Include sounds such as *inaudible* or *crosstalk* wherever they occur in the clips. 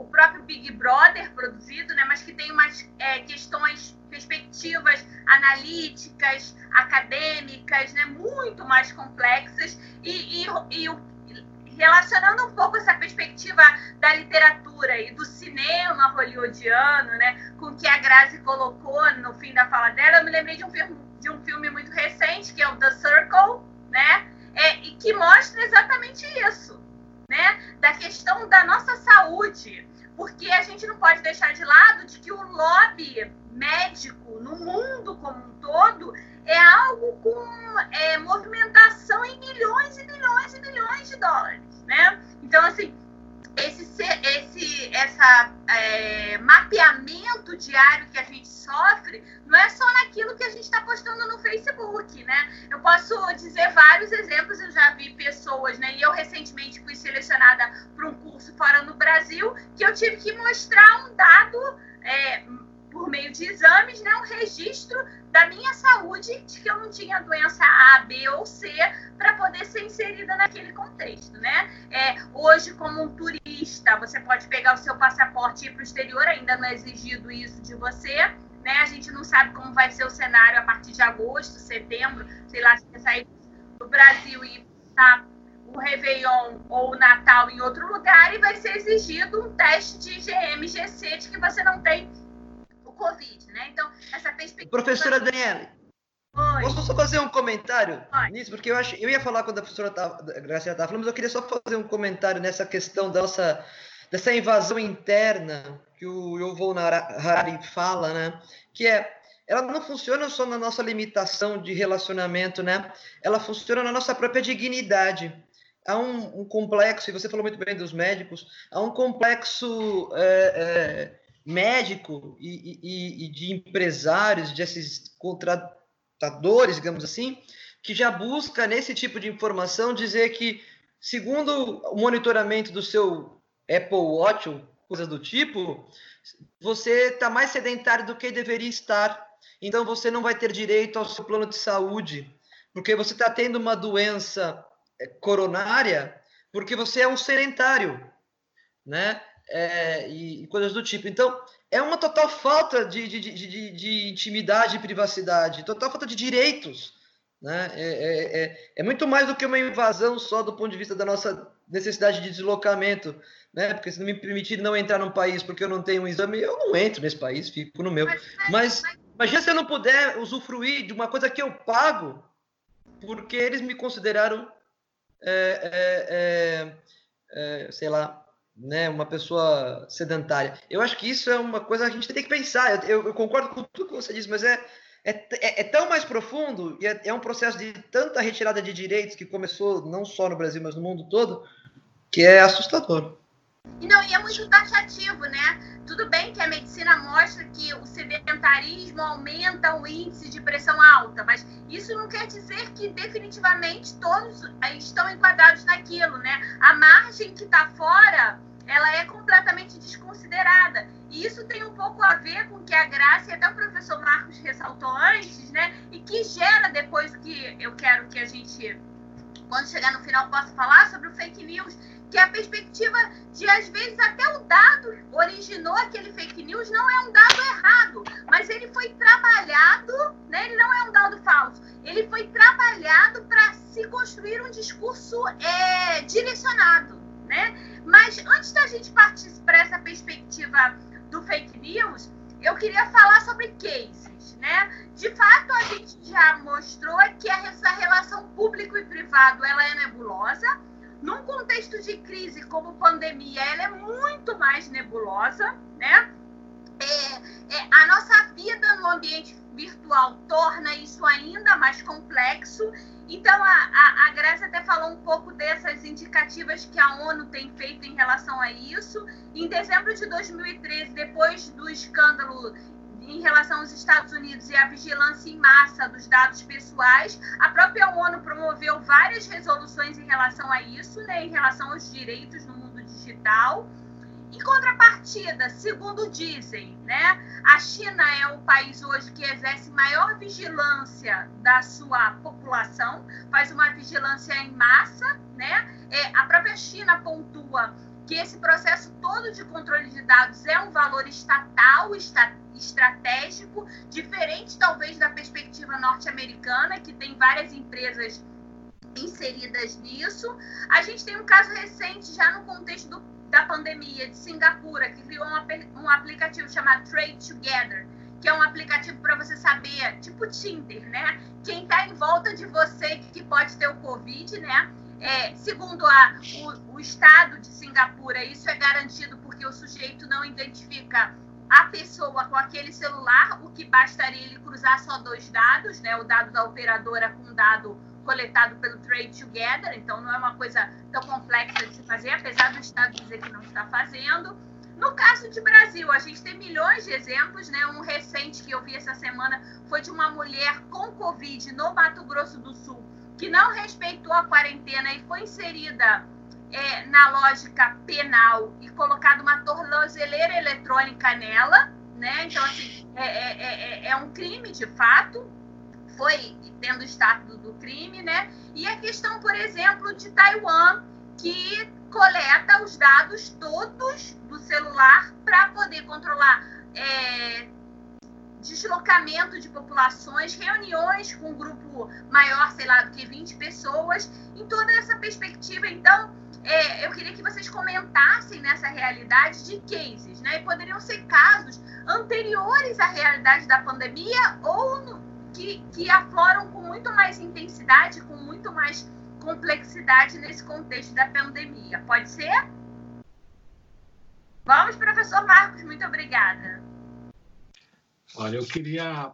o próprio Big Brother produzido, né? Mas que tem umas é, questões, perspectivas analíticas, acadêmicas, né? Muito mais complexas e, e, e relacionando um pouco essa perspectiva da literatura e do cinema hollywoodiano, né, com que a Grazi colocou no fim da fala dela, eu me lembrei de um filme, de um filme muito recente, que é o The Circle, né, é, e que mostra exatamente isso, né, da questão da nossa saúde, porque a gente não pode deixar de lado de que o lobby médico no mundo como um todo é algo com é, movimentação em milhões e milhões e milhões de dólares né? Então, assim, esse, esse essa, é, mapeamento diário que a gente sofre não é só naquilo que a gente está postando no Facebook, né? Eu posso dizer vários exemplos, eu já vi pessoas, né? E eu recentemente fui selecionada para um curso fora no Brasil, que eu tive que mostrar um dado é, por meio de exames, né, um registro da minha saúde, de que eu não tinha doença A, B ou C, para poder ser inserida naquele contexto, né? É, hoje, como um turista, você pode pegar o seu passaporte e ir para o exterior, ainda não é exigido isso de você, né? A gente não sabe como vai ser o cenário a partir de agosto, setembro, sei lá, se você sair do Brasil e tá o Réveillon ou o Natal em outro lugar e vai ser exigido um teste de IgM-GC de que você não tem Covid, né? Então, essa perspectiva. Professora Daniela. Oi. Posso só fazer um comentário Oi. nisso? Porque eu acho, eu ia falar quando a professora tava, Graciela estava falando, mas eu queria só fazer um comentário nessa questão da nossa, dessa invasão interna que o Yuval Harari fala, né? Que é ela não funciona só na nossa limitação de relacionamento, né? Ela funciona na nossa própria dignidade. Há um, um complexo, e você falou muito bem dos médicos, há um complexo é, é, médico e, e, e de empresários, desses contratadores, digamos assim, que já busca nesse tipo de informação dizer que, segundo o monitoramento do seu Apple Watch ou coisas do tipo, você está mais sedentário do que deveria estar. Então você não vai ter direito ao seu plano de saúde, porque você está tendo uma doença é, coronária, porque você é um sedentário, né? É, e, e, coisas do tipo. Então, é uma total falta de, de, de, de intimidade e privacidade, total falta de direitos. Né? É, é, é, é, muito mais do que uma invasão só do ponto de vista da nossa necessidade de deslocamento. Né? Porque se não me permitir não entrar num país porque eu não tenho um exame, eu não entro nesse país, fico no meu. Mas imagina se eu não puder usufruir de uma coisa que eu pago porque eles me consideraram, é, é, é, sei lá, né, uma pessoa sedentária. Eu acho que isso é uma coisa que a gente tem que pensar. Eu, eu concordo com tudo que você disse, mas é, é, é, é tão mais profundo e é, é, um processo de tanta retirada de direitos que começou não só no Brasil, mas no mundo todo, que é assustador. E não, e é muito taxativo, né? Tudo bem que a medicina mostra que o sedentarismo aumenta o índice de pressão alta, mas isso não quer dizer que definitivamente todos estão enquadrados naquilo, né? A margem que está fora ela é completamente desconsiderada. E isso tem um pouco a ver com o que a Graça e até o professor Marcos ressaltou antes, né? E que gera depois que eu quero que a gente, quando chegar no final, possa falar sobre o fake news, que a perspectiva de, às vezes, até o dado originou aquele fake news, não é um dado errado, mas ele foi trabalhado, né? ele não é um dado falso, ele foi trabalhado para se construir um discurso é, direcionado. Né? Mas antes da gente partir para essa perspectiva do fake news, eu queria falar sobre cases. Né? De fato, a gente já mostrou que essa relação público e privado ela é nebulosa. Num contexto de crise como pandemia, ela é muito mais nebulosa. Né? É, é, a nossa vida no ambiente virtual torna isso ainda mais complexo então, a, a, a Grécia até falou um pouco dessas indicativas que a ONU tem feito em relação a isso. Em dezembro de 2013, depois do escândalo em relação aos Estados Unidos e a vigilância em massa dos dados pessoais. A própria ONU promoveu várias resoluções em relação a isso, né, em relação aos direitos no mundo digital. Em contrapartida, segundo dizem, né, a China é o país hoje que exerce maior vigilância da sua população, faz uma vigilância em massa, né? É, a própria China pontua que esse processo todo de controle de dados é um valor estatal, está, estratégico, diferente talvez da perspectiva norte-americana, que tem várias empresas inseridas nisso. A gente tem um caso recente, já no contexto do, da pandemia, de Singapura, que criou um, um aplicativo chamado Trade Together, que é um aplicativo para você saber, tipo Tinder, né? Quem está em volta de você que pode ter o Covid, né? É, segundo a, o, o Estado de Singapura, isso é garantido porque o sujeito não identifica a pessoa com aquele celular, o que bastaria ele cruzar só dois dados, né? O dado da operadora com o dado coletado pelo Trade Together, então não é uma coisa tão complexa de se fazer, apesar do Estado dizer que não está fazendo. No caso de Brasil, a gente tem milhões de exemplos, né? Um recente que eu vi essa semana foi de uma mulher com Covid no Mato Grosso do Sul, que não respeitou a quarentena e foi inserida é, na lógica penal e colocado uma tornozeleira eletrônica nela, né? Então, assim, é, é, é, é um crime de fato, foi tendo o status do crime, né? E a questão, por exemplo, de Taiwan, que coleta os dados todos do celular para poder controlar é, deslocamento de populações, reuniões com um grupo maior, sei lá, do que 20 pessoas, em toda essa perspectiva. Então, é, eu queria que vocês comentassem nessa realidade de cases, né? E poderiam ser casos anteriores à realidade da pandemia ou no, que, que afloram com muito mais intensidade, com muito mais complexidade nesse contexto da pandemia. Pode ser? Vamos, professor Marcos, muito obrigada. Olha, eu queria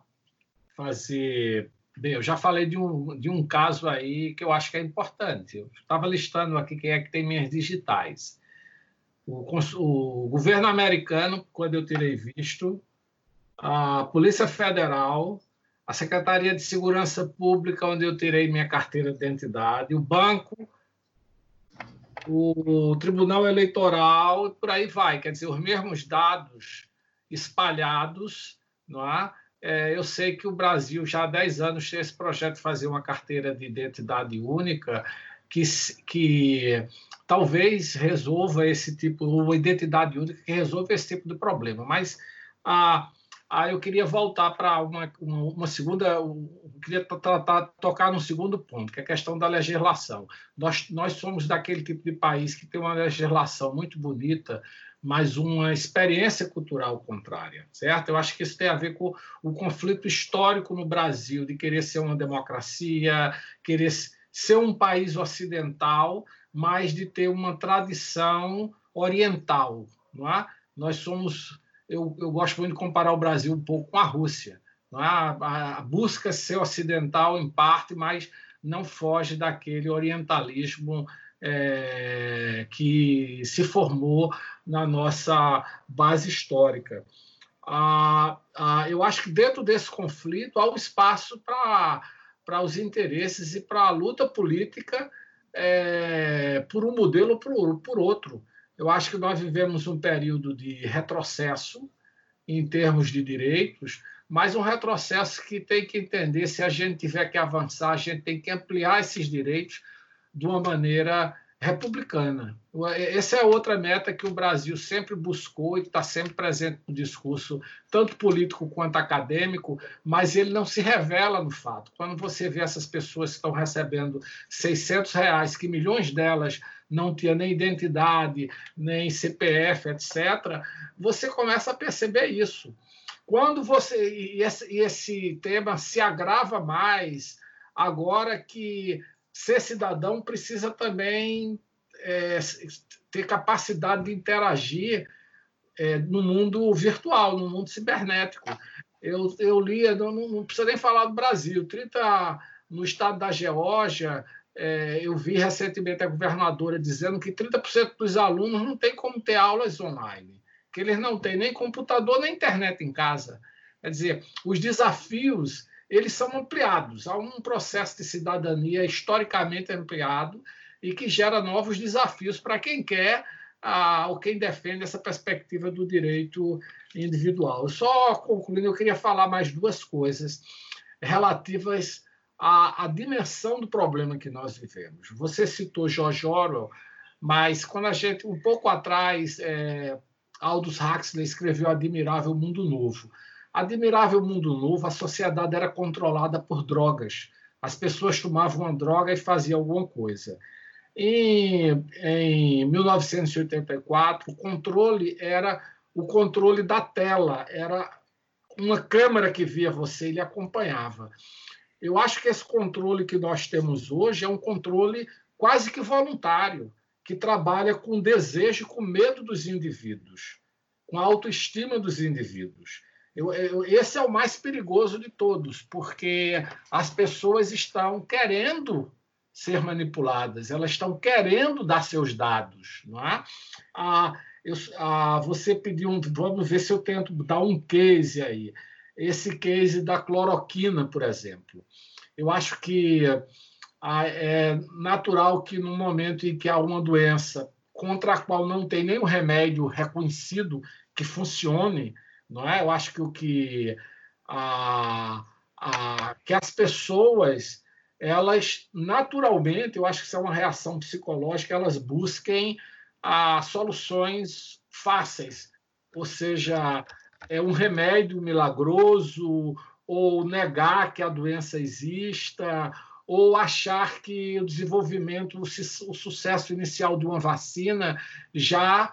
fazer. Bem, eu já falei de um, de um caso aí que eu acho que é importante. Eu estava listando aqui quem é que tem minhas digitais. O, o governo americano, quando eu tirei visto, a Polícia Federal, a Secretaria de Segurança Pública, onde eu tirei minha carteira de identidade, o banco, o Tribunal Eleitoral, por aí vai. Quer dizer, os mesmos dados espalhados não é? é? eu sei que o Brasil já há 10 anos tem esse projeto de fazer uma carteira de identidade única que, que talvez resolva esse tipo, uma identidade única que resolva esse tipo de problema. Mas ah, ah, eu queria voltar para uma, uma, uma, segunda, eu queria tratar, tocar no segundo ponto, que é a questão da legislação. Nós, nós somos daquele tipo de país que tem uma legislação muito bonita, mas uma experiência cultural contrária, certo? Eu acho que isso tem a ver com o conflito histórico no Brasil de querer ser uma democracia, querer ser um país ocidental, mas de ter uma tradição oriental, não é? Nós somos, eu, eu gosto muito de comparar o Brasil um pouco com a Rússia, é? a, a busca ser ocidental em parte, mas não foge daquele orientalismo é, que se formou na nossa base histórica. Ah, ah, eu acho que dentro desse conflito há um espaço para os interesses e para a luta política é, por um modelo ou por, por outro. Eu acho que nós vivemos um período de retrocesso em termos de direitos, mas um retrocesso que tem que entender se a gente tiver que avançar, a gente tem que ampliar esses direitos de uma maneira republicana. Essa é outra meta que o Brasil sempre buscou e está sempre presente no discurso, tanto político quanto acadêmico, mas ele não se revela no fato. Quando você vê essas pessoas que estão recebendo 600 reais, que milhões delas não tinham nem identidade, nem CPF, etc., você começa a perceber isso. Quando você. E esse, tema se agrava mais agora que ser cidadão precisa também é, ter capacidade de interagir é, no mundo virtual, no mundo cibernético. Eu, eu li, não, não precisa nem falar do Brasil, 30, no estado da Geórgia, é, eu vi recentemente a governadora dizendo que 30% dos alunos não tem como ter aulas online, que eles não têm nem computador nem internet em casa. Quer dizer, os desafios eles são ampliados. Há um processo de cidadania historicamente ampliado e que gera novos desafios para quem quer ah, ou quem defende essa perspectiva do direito individual. Só concluindo, eu queria falar mais duas coisas relativas à, à dimensão do problema que nós vivemos. Você citou George Orwell, mas quando a gente, um pouco atrás, é, Aldous Huxley escreveu Admirável Mundo Novo. Admirável Mundo Novo, a sociedade era controlada por drogas. As pessoas tomavam uma droga e faziam alguma coisa. Em, em 1984, o controle era o controle da tela, era uma câmera que via você e lhe acompanhava. Eu acho que esse controle que nós temos hoje é um controle quase que voluntário que trabalha com desejo, com medo dos indivíduos, com a autoestima dos indivíduos. Eu, eu, esse é o mais perigoso de todos, porque as pessoas estão querendo ser manipuladas, elas estão querendo dar seus dados, não é? Ah, eu, ah, você pediu um, vamos ver se eu tento dar um case aí. Esse case da cloroquina, por exemplo. Eu acho que é natural que no momento em que há uma doença contra a qual não tem nenhum remédio reconhecido que funcione, não é? Eu acho que o que a, a, que as pessoas elas naturalmente, eu acho que isso é uma reação psicológica, elas busquem a, soluções fáceis, ou seja, é um remédio milagroso ou negar que a doença exista ou achar que o desenvolvimento, o sucesso inicial de uma vacina já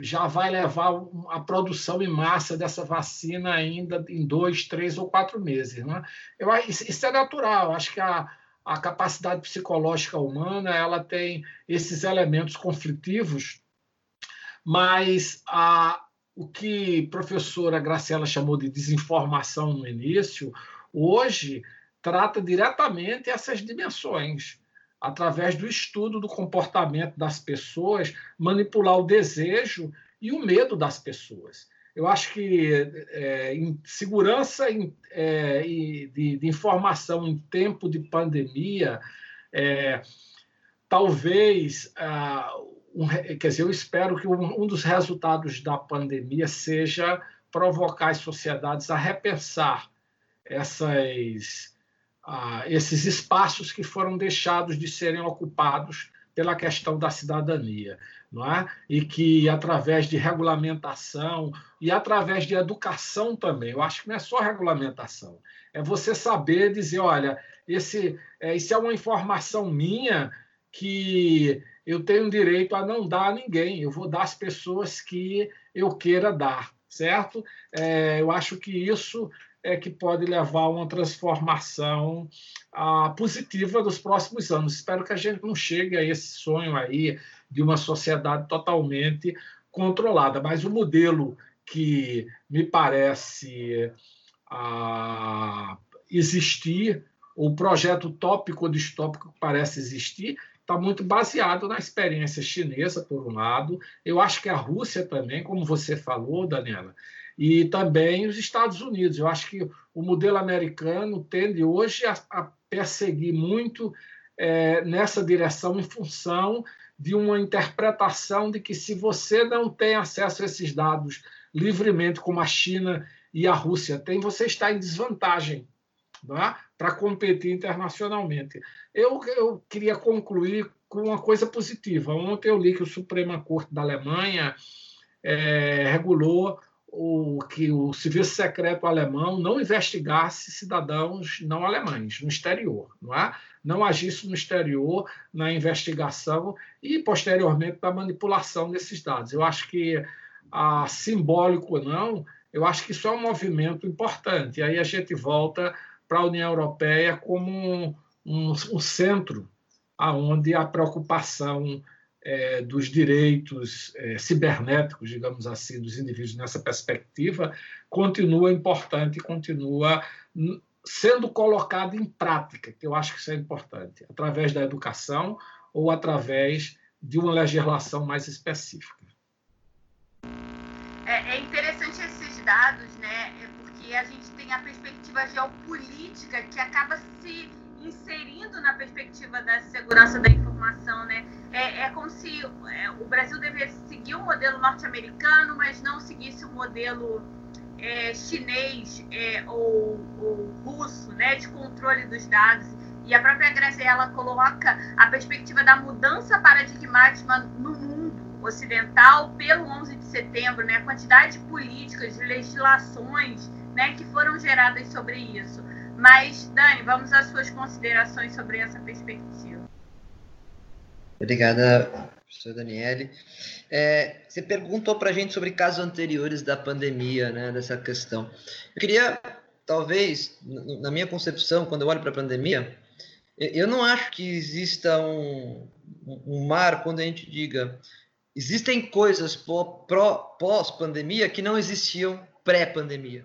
já vai levar a produção em massa dessa vacina ainda em dois, três ou quatro meses. Né? Eu, isso é natural. Acho que a, a capacidade psicológica humana ela tem esses elementos conflitivos, mas a, o que a professora Graciela chamou de desinformação no início, hoje trata diretamente essas dimensões, através do estudo do comportamento das pessoas, manipular o desejo e o medo das pessoas. Eu acho que é, em segurança em, é, de, de, informação em tempo de pandemia, é, talvez, ah, um, quer dizer, eu espero que um, um dos resultados da pandemia seja provocar as sociedades a repensar essas esses espaços que foram deixados de serem ocupados pela questão da cidadania, não é? E que através de regulamentação e através de educação também, eu acho que não é só regulamentação, é você saber dizer, olha, esse, é, isso é uma informação minha que eu tenho direito a não dar a ninguém, eu vou dar às pessoas que eu queira dar, certo? É, eu acho que isso é que pode levar a uma transformação ah, positiva dos próximos anos. Espero que a gente não chegue a esse sonho aí de uma sociedade totalmente controlada, mas o modelo que me parece ah, existir, o projeto utópico ou distópico que parece existir, está muito baseado na experiência chinesa, por um lado. Eu acho que a Rússia também, como você falou, Daniela, e também os Estados Unidos. Eu acho que o modelo americano tende hoje a, a perseguir muito é, nessa direção em função de uma interpretação de que se você não tem acesso a esses dados livremente, como a China e a Rússia têm, você está em desvantagem é? Para competir internacionalmente. Eu, eu queria concluir com uma coisa positiva. Ontem eu li que o Suprema Corte da Alemanha é, regulou o, que o serviço secreto alemão não investigasse cidadãos não alemães no exterior, não é? Não agisse no exterior na investigação e posteriormente na manipulação desses dados. Eu acho que a simbólico ou não, eu acho que isso é um movimento importante. E aí a gente volta para a União Europeia como um, um, um centro aonde a preocupação é, dos direitos é, cibernéticos, digamos assim, dos indivíduos nessa perspectiva, continua importante, continua sendo colocado em prática, que eu acho que isso é importante, através da educação ou através de uma legislação mais específica. É, é interessante esses dados, e a gente tem a perspectiva geopolítica que acaba se inserindo na perspectiva da segurança da informação, né? É, é como se é, o Brasil devesse seguir o modelo norte-americano, mas não seguisse o modelo é, chinês é, ou, ou, russo, né, de controle dos dados. E a própria Graziella coloca a perspectiva da mudança paradigmática no mundo ocidental pelo 11 de setembro, né, a quantidade de políticas, de legislações, né, que foram geradas sobre isso. Mas, Dani, vamos às suas considerações sobre essa perspectiva. Obrigada, professor Daniele. É, você perguntou para a gente sobre casos anteriores da pandemia, né, dessa questão. Eu queria, talvez, na minha concepção, quando eu olho para a pandemia, eu não acho que exista um, um mar quando a gente diga existem coisas pós-pandemia que não existiam pré-pandemia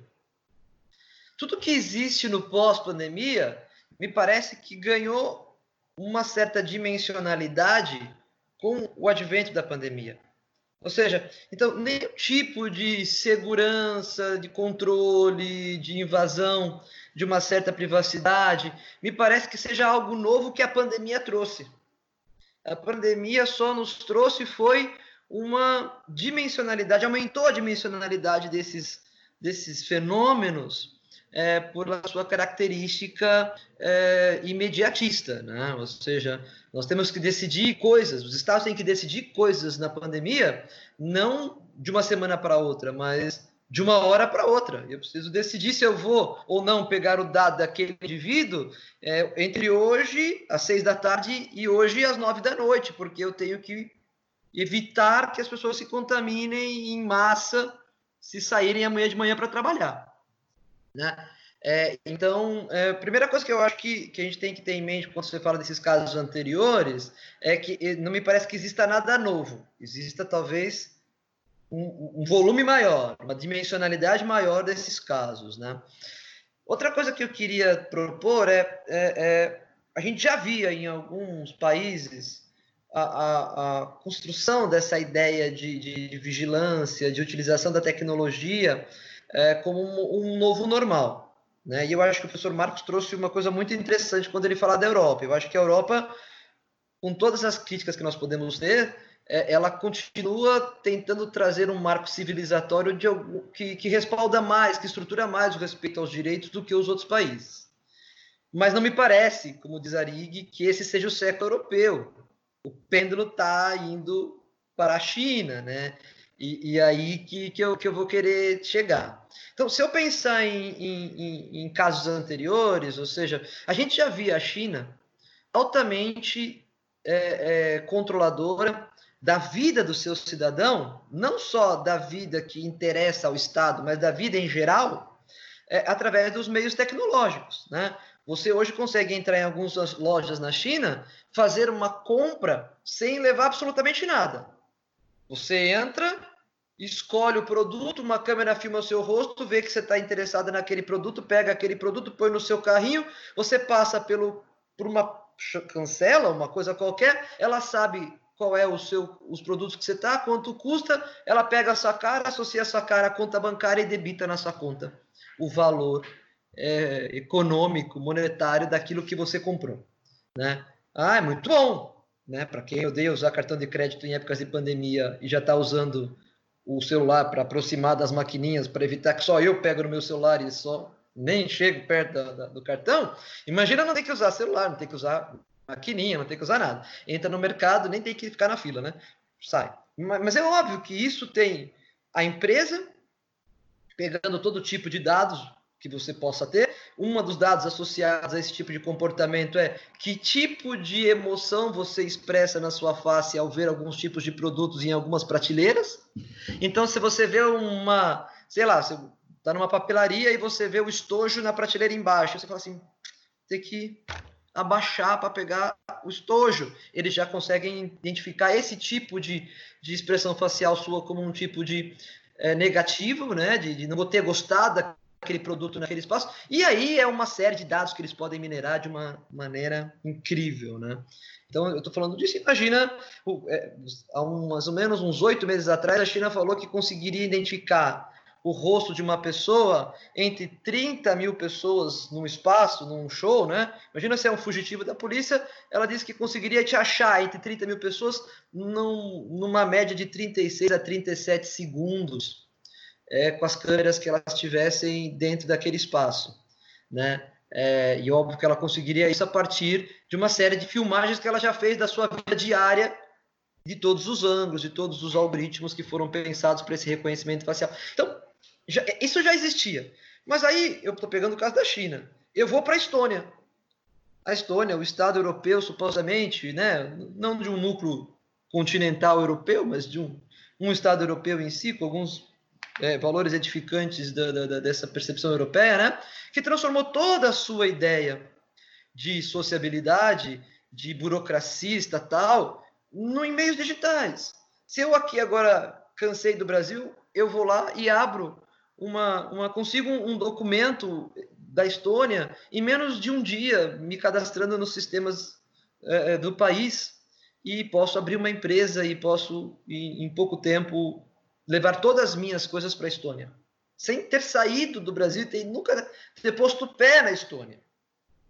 tudo que existe no pós-pandemia me parece que ganhou uma certa dimensionalidade com o advento da pandemia. Ou seja, então, nenhum tipo de segurança, de controle, de invasão de uma certa privacidade, me parece que seja algo novo que a pandemia trouxe. A pandemia só nos trouxe foi uma dimensionalidade, aumentou a dimensionalidade desses, desses fenômenos é, por sua característica é, imediatista, né? Ou seja, nós temos que decidir coisas, os estados têm que decidir coisas na pandemia, não de uma semana para outra, mas de uma hora para outra. Eu preciso decidir se eu vou ou não pegar o dado daquele indivíduo é, entre hoje, às seis da tarde, e hoje, às nove da noite, porque eu tenho que evitar que as pessoas se contaminem em massa se saírem amanhã de manhã para trabalhar. Né? É, então, é, a primeira coisa que eu acho que, que a gente tem que ter em mente quando você fala desses casos anteriores é que não me parece que exista nada novo. Exista talvez um, um volume maior, uma dimensionalidade maior desses casos. Né? Outra coisa que eu queria propor é, é, é a gente já via em alguns países a, a, a construção dessa ideia de, de, de vigilância, de utilização da tecnologia é, como um, um, novo normal. Né? E eu acho que o professor Marcos trouxe uma coisa muito interessante quando ele fala da Europa. Eu acho que a Europa, com todas as críticas que nós podemos ter, é, ela continua tentando trazer um marco civilizatório de, que, que respalda mais, que estrutura mais o respeito aos direitos do que os outros países. Mas não me parece, como diz Arig, que esse seja o século europeu. O pêndulo está indo para a China, né? E, e, aí que, que, eu, que eu vou querer chegar. Então, se eu pensar em, em, em, casos anteriores, ou seja, a gente já via a China altamente é, é, controladora da vida do seu cidadão, não só da vida que interessa ao Estado, mas da vida em geral, é, através dos meios tecnológicos. Né? Você hoje consegue entrar em algumas lojas na China, fazer uma compra sem levar absolutamente nada. Você entra, escolhe o produto, uma câmera filma o seu rosto, vê que você está interessado naquele produto, pega aquele produto, põe no seu carrinho, você passa pelo, por uma cancela, uma coisa qualquer, ela sabe qual é o seu, os produtos que você está, quanto custa, ela pega a sua cara, associa a sua cara à conta bancária e debita na sua conta o valor é, econômico, monetário daquilo que você comprou. Né? Ah, é muito bom! né? Para quem odeia usar cartão de crédito em épocas de pandemia e já está usando o celular para aproximar das maquininhas, para evitar que só eu pego no meu celular e só nem chego perto da, da, do cartão, imagina não ter que usar celular, não ter que usar maquininha, não ter que usar nada. Entra no mercado, nem tem que ficar na fila, né? Sai. Mas é óbvio que isso tem a empresa pegando todo tipo de dados que você possa ter. Um dos dados associados a esse tipo de comportamento é que tipo de emoção você expressa na sua face ao ver alguns tipos de produtos em algumas prateleiras. Então, se você vê uma, sei lá, você está numa papelaria e você vê o estojo na prateleira embaixo, você fala assim, tem que abaixar para pegar o estojo. Eles já conseguem identificar esse tipo de, de expressão facial sua como um tipo de é, negativo, né? De, de não ter gostado aquele produto naquele espaço. E aí é uma série de dados que eles podem minerar de uma maneira incrível, né? Então, eu estou falando disso. Imagina, é, há mais ou menos uns oito meses atrás, a China falou que conseguiria identificar o rosto de uma pessoa entre 30 mil pessoas num espaço, num show, né? Imagina se é um fugitivo da polícia, ela disse que conseguiria te achar entre 30 mil pessoas num, numa média de 36 a 37 segundos, é, com as câmeras que elas tivessem dentro daquele espaço, né? É, e óbvio que ela conseguiria isso a partir de uma série de filmagens que ela já fez da sua vida diária, de todos os ângulos, de todos os algoritmos que foram pensados para esse reconhecimento facial. Então, já, isso já existia. Mas aí, eu estou pegando o caso da China. Eu vou para a Estônia. A Estônia, o Estado europeu, supostamente, né, não de um núcleo continental europeu, mas de um, um Estado europeu em si, com alguns é, valores edificantes da, da, dessa percepção europeia, né? que transformou toda a sua ideia de sociabilidade, de burocracia estatal, no, em meios digitais. Se eu aqui agora cansei do Brasil, eu vou lá e abro uma, uma consigo um, um documento da Estônia em menos de um dia, me cadastrando nos sistemas é, é do país e posso abrir uma empresa e posso, em pouco tempo, levar todas as minhas coisas para a Estônia, sem ter saído do Brasil e nunca ter posto pé na Estônia,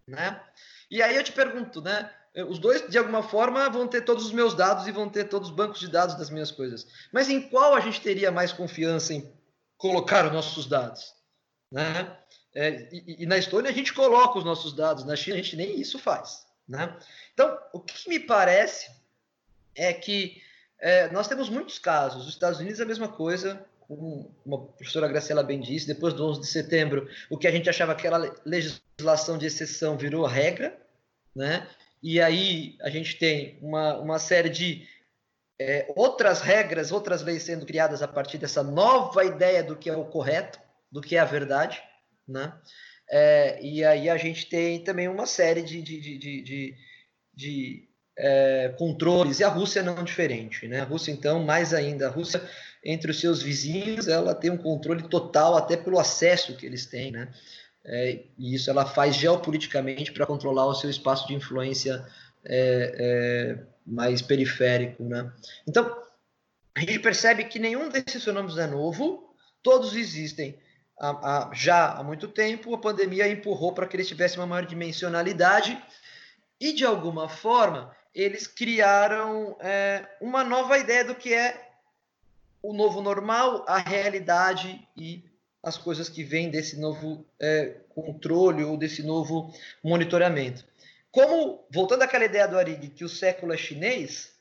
né? E aí eu te pergunto, né? Os dois, de alguma forma, vão ter todos os meus dados e vão ter todos os bancos de dados das minhas coisas. Mas em qual a gente teria mais confiança em colocar os nossos dados? Né? É, e, e, na Estônia a gente coloca os nossos dados, na China a gente nem isso faz. Né? Então, o que me parece é que é, nós temos muitos casos. Os Estados Unidos é a mesma coisa, como uma professora Graciela bem disse, depois do 11 de setembro, o que a gente achava que era legislação de exceção virou regra, né? E aí a gente tem uma, uma série de é, outras regras, outras leis sendo criadas a partir dessa nova ideia do que é o correto, do que é a verdade, né? É, e aí a gente tem também uma série de, de, de, de, de é, controles, e a Rússia não é diferente. Né? A Rússia, então, mais ainda, a Rússia, entre os seus vizinhos, ela tem um controle total, até pelo acesso que eles têm. Né? É, e isso ela faz geopoliticamente para controlar o seu espaço de influência é, é, mais periférico. Né? Então, a gente percebe que nenhum desses fenômenos é novo, todos existem há, já há muito tempo, a pandemia empurrou para que eles tivessem uma maior dimensionalidade, e de alguma forma eles criaram é, uma nova ideia do que é o novo normal, a realidade e as coisas que vêm desse novo é, controle ou desse novo monitoramento. Como, voltando àquela ideia do Arig, que o século é chinês,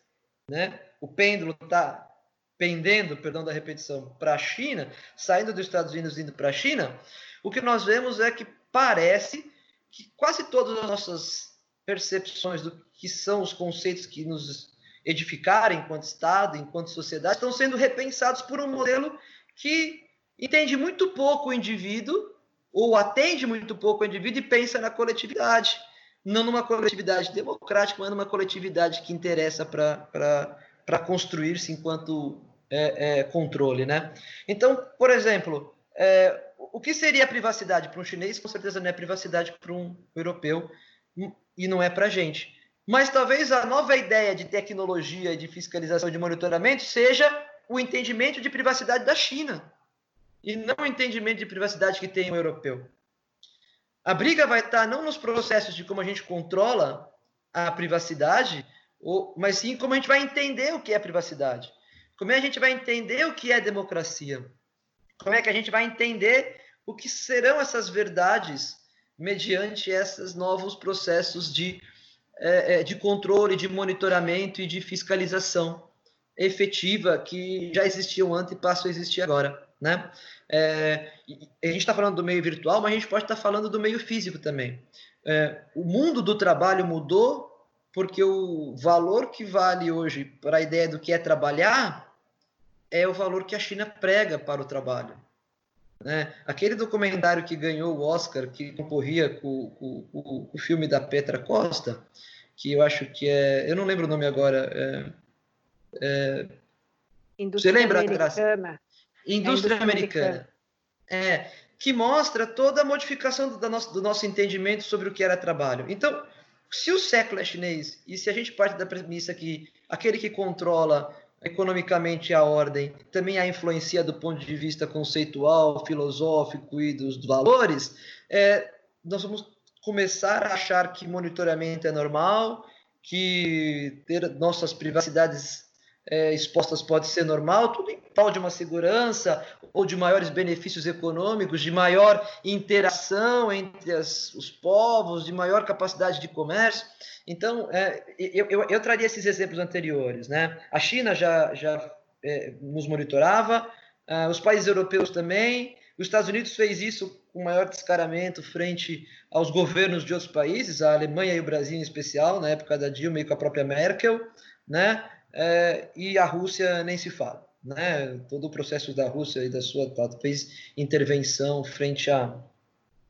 né, o pêndulo está pendendo, perdão da repetição, para a China, saindo dos Estados Unidos indo para a China, o que nós vemos é que parece que quase todas as nossas percepções do que são os conceitos que nos edificaram enquanto Estado, enquanto sociedade, estão sendo repensados por um modelo que entende muito pouco o indivíduo, ou atende muito pouco o indivíduo e pensa na coletividade. Não numa coletividade democrática, mas numa coletividade que interessa para construir-se enquanto é, é, controle. Né? Então, por exemplo, é, o que seria privacidade para um chinês? Com certeza não é privacidade para um europeu e não é para a gente. Mas talvez a nova ideia de tecnologia, de fiscalização, de monitoramento seja o entendimento de privacidade da China e não o entendimento de privacidade que tem o europeu. A briga vai estar não nos processos de como a gente controla a privacidade, mas sim como a gente vai entender o que é privacidade. Como é que a gente vai entender o que é democracia? Como é que a gente vai entender o que serão essas verdades mediante esses novos processos de é, é, de controle, de monitoramento e de fiscalização efetiva que já existiam antes e passam a existir agora. Né? É, a gente está falando do meio virtual, mas a gente pode estar tá falando do meio físico também. É, o mundo do trabalho mudou porque o valor que vale hoje para a ideia do que é trabalhar é o valor que a China prega para o trabalho. Né? Aquele documentário que ganhou o Oscar, que concorria com, com, com, o filme da Petra Costa, que eu acho que é. Eu não lembro o nome agora. É, é, Indústria você lembra, americana. Indústria, americana. americana. É, que mostra toda a modificação do nosso, do nosso entendimento sobre o que era trabalho. Então, se o século é chinês, e se a gente parte da premissa que aquele que controla economicamente a ordem, também a influencia do ponto de vista conceitual, filosófico e dos valores, é, nós vamos começar a achar que monitoramento é normal, que ter nossas privacidades é, expostas pode ser normal, tudo em tal de uma segurança ou de maiores benefícios econômicos, de maior interação entre as, os povos, de maior capacidade de comércio. Então, é, eu, eu, eu, traria esses exemplos anteriores. Né? A China já, já é, nos monitorava, uh, os países europeus também, os Estados Unidos fez isso com maior descaramento frente aos governos de outros países, a Alemanha e o Brasil em especial, na época da Dilma e com a própria Merkel, né? É, e a Rússia nem se fala, né? Todo o processo da Rússia e da sua talvez intervenção frente a,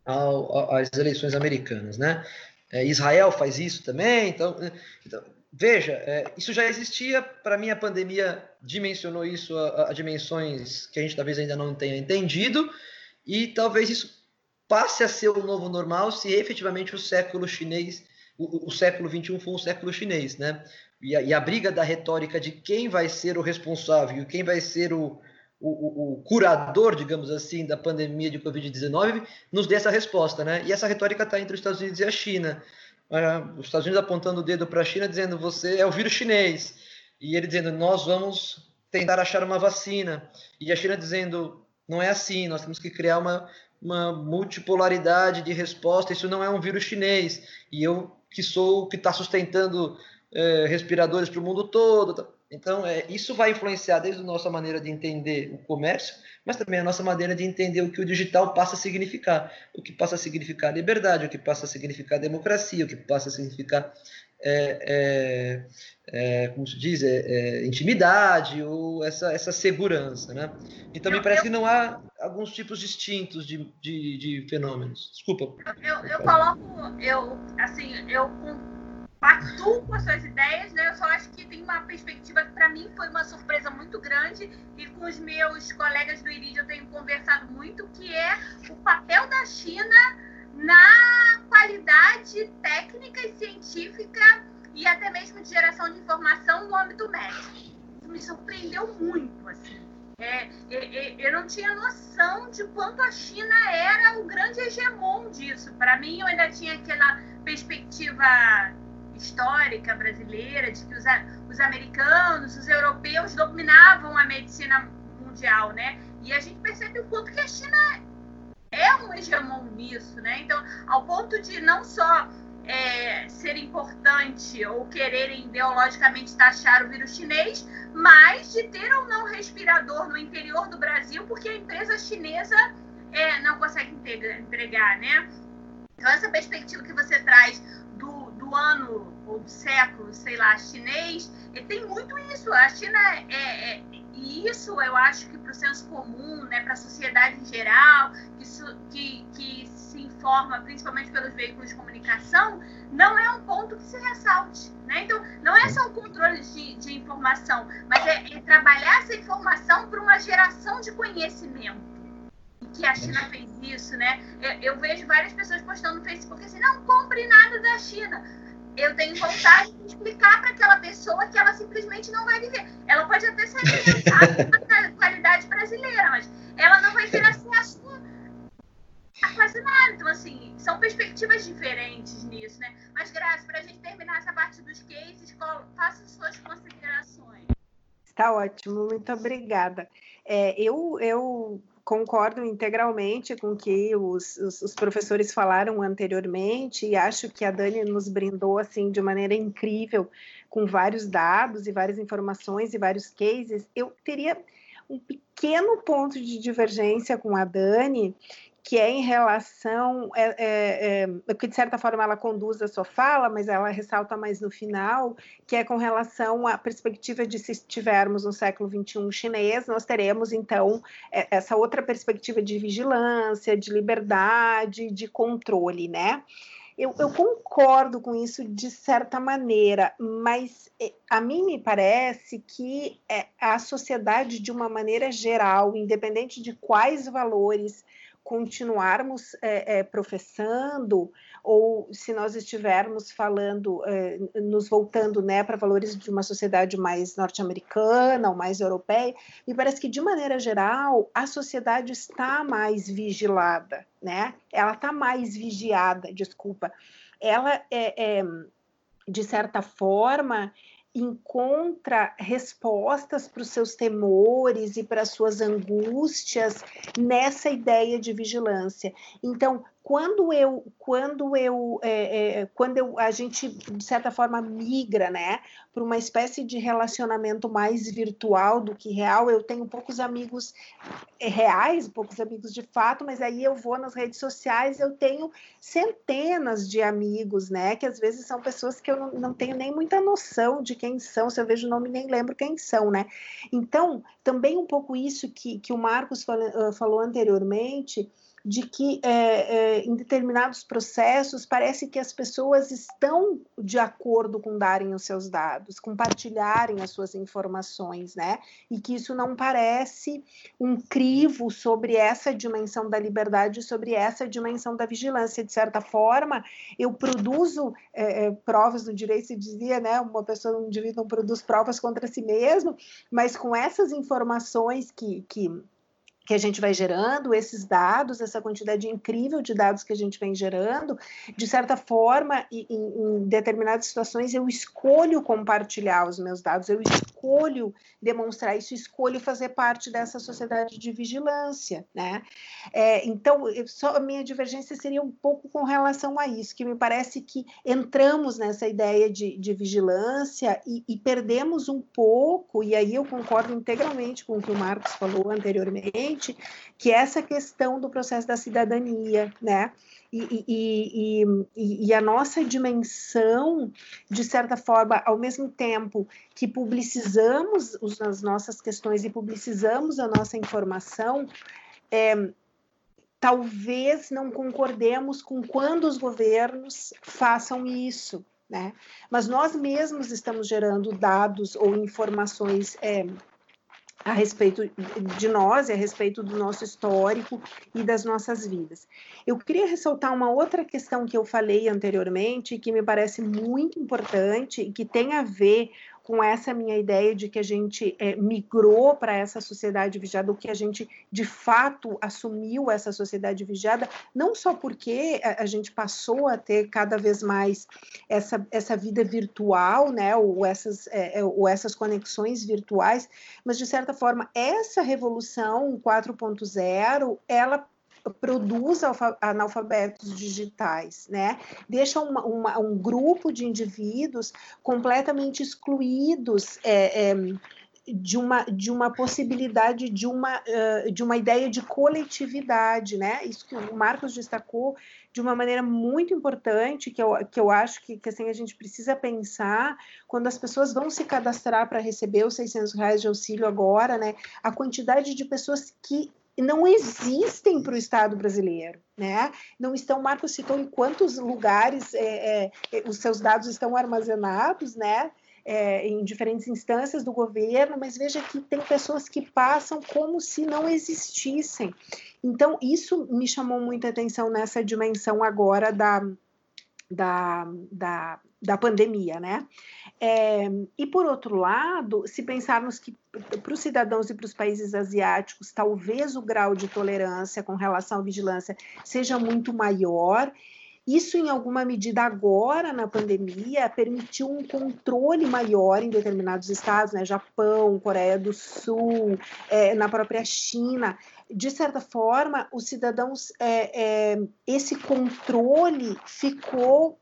às eleições americanas, né? É, Israel faz isso também, então, então veja, é, isso já existia. Para mim, a pandemia dimensionou isso a, a dimensões que a gente talvez ainda não tenha entendido e talvez isso passe a ser o novo normal se efetivamente o século chinês, o, o século 21 for um século chinês, né? E a, e a, briga da retórica de quem vai ser o responsável, quem vai ser o, o, o curador, digamos assim, da pandemia de Covid-19, nos dê essa resposta, né? E essa retórica está entre os Estados Unidos e a China. Uh, os Estados Unidos apontando o dedo para a China, dizendo você é o vírus chinês, e ele dizendo nós vamos tentar achar uma vacina, e a China dizendo não é assim, nós temos que criar uma, uma multipolaridade de resposta, isso não é um vírus chinês, e eu que sou o que está sustentando é, respiradores para o mundo todo. Tá? Então, é, isso vai influenciar desde a nossa maneira de entender o comércio, mas também a nossa maneira de entender o que o digital passa a significar. O que passa a significar liberdade, o que passa a significar democracia, o que passa a significar é, é, é, como se diz, é, é, intimidade ou essa, essa segurança, né? Então, eu, me parece eu, que não há alguns tipos distintos de, de, de fenômenos. Desculpa. Eu, eu, coloco, eu, assim, eu pactuo com as suas ideias, né? Eu só acho que tem uma perspectiva que para mim foi uma surpresa muito grande e com os meus colegas do IRID eu tenho conversado muito, que é o papel da China na qualidade técnica e científica e até mesmo de geração de informação no âmbito médico. Isso me surpreendeu muito, assim. É, é, é, eu não tinha noção de quanto a China era o grande hegemon disso. Para mim, eu ainda tinha aquela perspectiva histórica brasileira de que os, os americanos, os europeus dominavam a medicina mundial, né? E a gente percebe o quanto que a China é um hegemon nisso, né? Então, ao ponto de não só é, ser importante ou quererem ideologicamente taxar o vírus chinês, mas de ter ou não respirador no interior do Brasil, porque a empresa chinesa é, não consegue entregar, né? Então, essa perspectiva que você traz do, do ano ou do século, sei lá, chinês, tem muito isso. A China é, é e isso eu acho que para o senso comum, né, para a sociedade em geral, que, que, que se informa principalmente pelos veículos de comunicação, não é um ponto que se ressalte. Né? Então, não é só o controle de, de informação, mas é, é trabalhar essa informação para uma geração de conhecimento e que a China fez isso, né? Eu, eu, vejo várias pessoas postando no Facebook assim, não compre nada da China eu tenho vontade de explicar para aquela pessoa que ela simplesmente não vai viver. Ela pode até alimentada com qualidade brasileira, mas ela não vai ter acesso a quase nada. Então, assim, são perspectivas diferentes nisso, né? Mas, Graça, para a gente terminar essa parte dos cases, faça suas considerações. Está ótimo, muito obrigada. É, eu, eu concordo integralmente com o que os, os, os, professores falaram anteriormente e acho que a Dani nos brindou assim de maneira incrível com vários dados e várias informações e vários cases. Eu teria um pequeno ponto de divergência com a Dani, que é em relação, é, é, é, que de certa forma ela conduz a sua fala, mas ela ressalta mais no final, que é com relação à perspectiva de se estivermos no século XXI chinês, nós teremos então é, essa outra perspectiva de vigilância, de liberdade, de controle, né? Eu, eu, concordo com isso de certa maneira, mas é, a mim me parece que é, a sociedade, de uma maneira geral, independente de quais valores continuarmos é, é, professando ou se nós estivermos falando, é, nos voltando né, para valores de uma sociedade mais norte-americana ou mais europeia, me parece que, de maneira geral, a sociedade está mais vigilada, né? Ela está mais vigiada, desculpa. Ela é, é de certa forma, encontra respostas para os seus temores e para as suas angústias nessa ideia de vigilância. Então, quando eu quando eu é, é, quando eu, a gente de certa forma migra né para uma espécie de relacionamento mais virtual do que real eu tenho poucos amigos é, reais poucos amigos de fato mas aí eu vou nas redes sociais eu tenho centenas de amigos né que às vezes são pessoas que eu não, não tenho nem muita noção de quem são se eu vejo o nome nem lembro quem são né. Então também um pouco isso que, que o Marcos falou, falou anteriormente de que é, é, em determinados processos parece que as pessoas estão de acordo com darem os seus dados, compartilharem as suas informações, né? E que isso não parece um crivo sobre essa dimensão da liberdade, sobre essa dimensão da vigilância. De certa forma, eu produzo é, é provas no direito, se dizia, né? Uma pessoa, um indivíduo não produz provas contra si mesmo, mas com essas informações que, que que a gente vai gerando, esses dados, essa quantidade incrível de dados que a gente vem gerando, de certa forma, em, em, determinadas situações, eu escolho compartilhar os meus dados, eu escolho demonstrar isso, escolho fazer parte dessa sociedade de vigilância, né? É, então, só a minha divergência seria um pouco com relação a isso, que me parece que entramos nessa ideia de, de vigilância e, e perdemos um pouco, e aí eu concordo integralmente com o que o Marcos falou anteriormente, que é essa questão do processo da cidadania, né? E, e, e, e, a nossa dimensão, de certa forma, ao mesmo tempo que publicizamos as nossas questões e publicizamos a nossa informação, é, talvez não concordemos com quando os governos façam isso, né? Mas nós mesmos estamos gerando dados ou informações é, a respeito de nós e a respeito do nosso histórico e das nossas vidas. Eu queria ressaltar uma outra questão que eu falei anteriormente, que me parece muito importante e que tem a ver com essa minha ideia de que a gente é, migrou para essa sociedade vigiada, ou que a gente de fato assumiu essa sociedade vigiada, não só porque a, a gente passou a ter cada vez mais essa, essa vida virtual, né, ou essas, é, é ou essas conexões virtuais, mas de certa forma essa revolução 4.0 ela produz analfabetos digitais, né? Deixa uma, uma, um grupo de indivíduos completamente excluídos é, é, de, uma, de uma possibilidade de uma, uh, de uma ideia de coletividade, né? Isso que o Marcos destacou de uma maneira muito importante, que eu, que eu acho que, que assim, a gente precisa pensar quando as pessoas vão se cadastrar para receber os 600 reais de auxílio agora, né? A quantidade de pessoas que não existem para o Estado brasileiro, né? Não estão, Marcos citou em quantos lugares é, é, os seus dados estão armazenados, né? É, em diferentes instâncias do governo, mas veja que tem pessoas que passam como se não existissem. Então, isso me chamou muita atenção nessa dimensão agora da, da, da, da pandemia, né? É, e por outro lado, se pensarmos que para os cidadãos e para os países asiáticos, talvez o grau de tolerância com relação à vigilância seja muito maior. Isso, em alguma medida, agora na pandemia, permitiu um controle maior em determinados estados, né? Japão, Coreia do Sul, é, na própria China. De certa forma, os cidadãos, é, é, esse controle ficou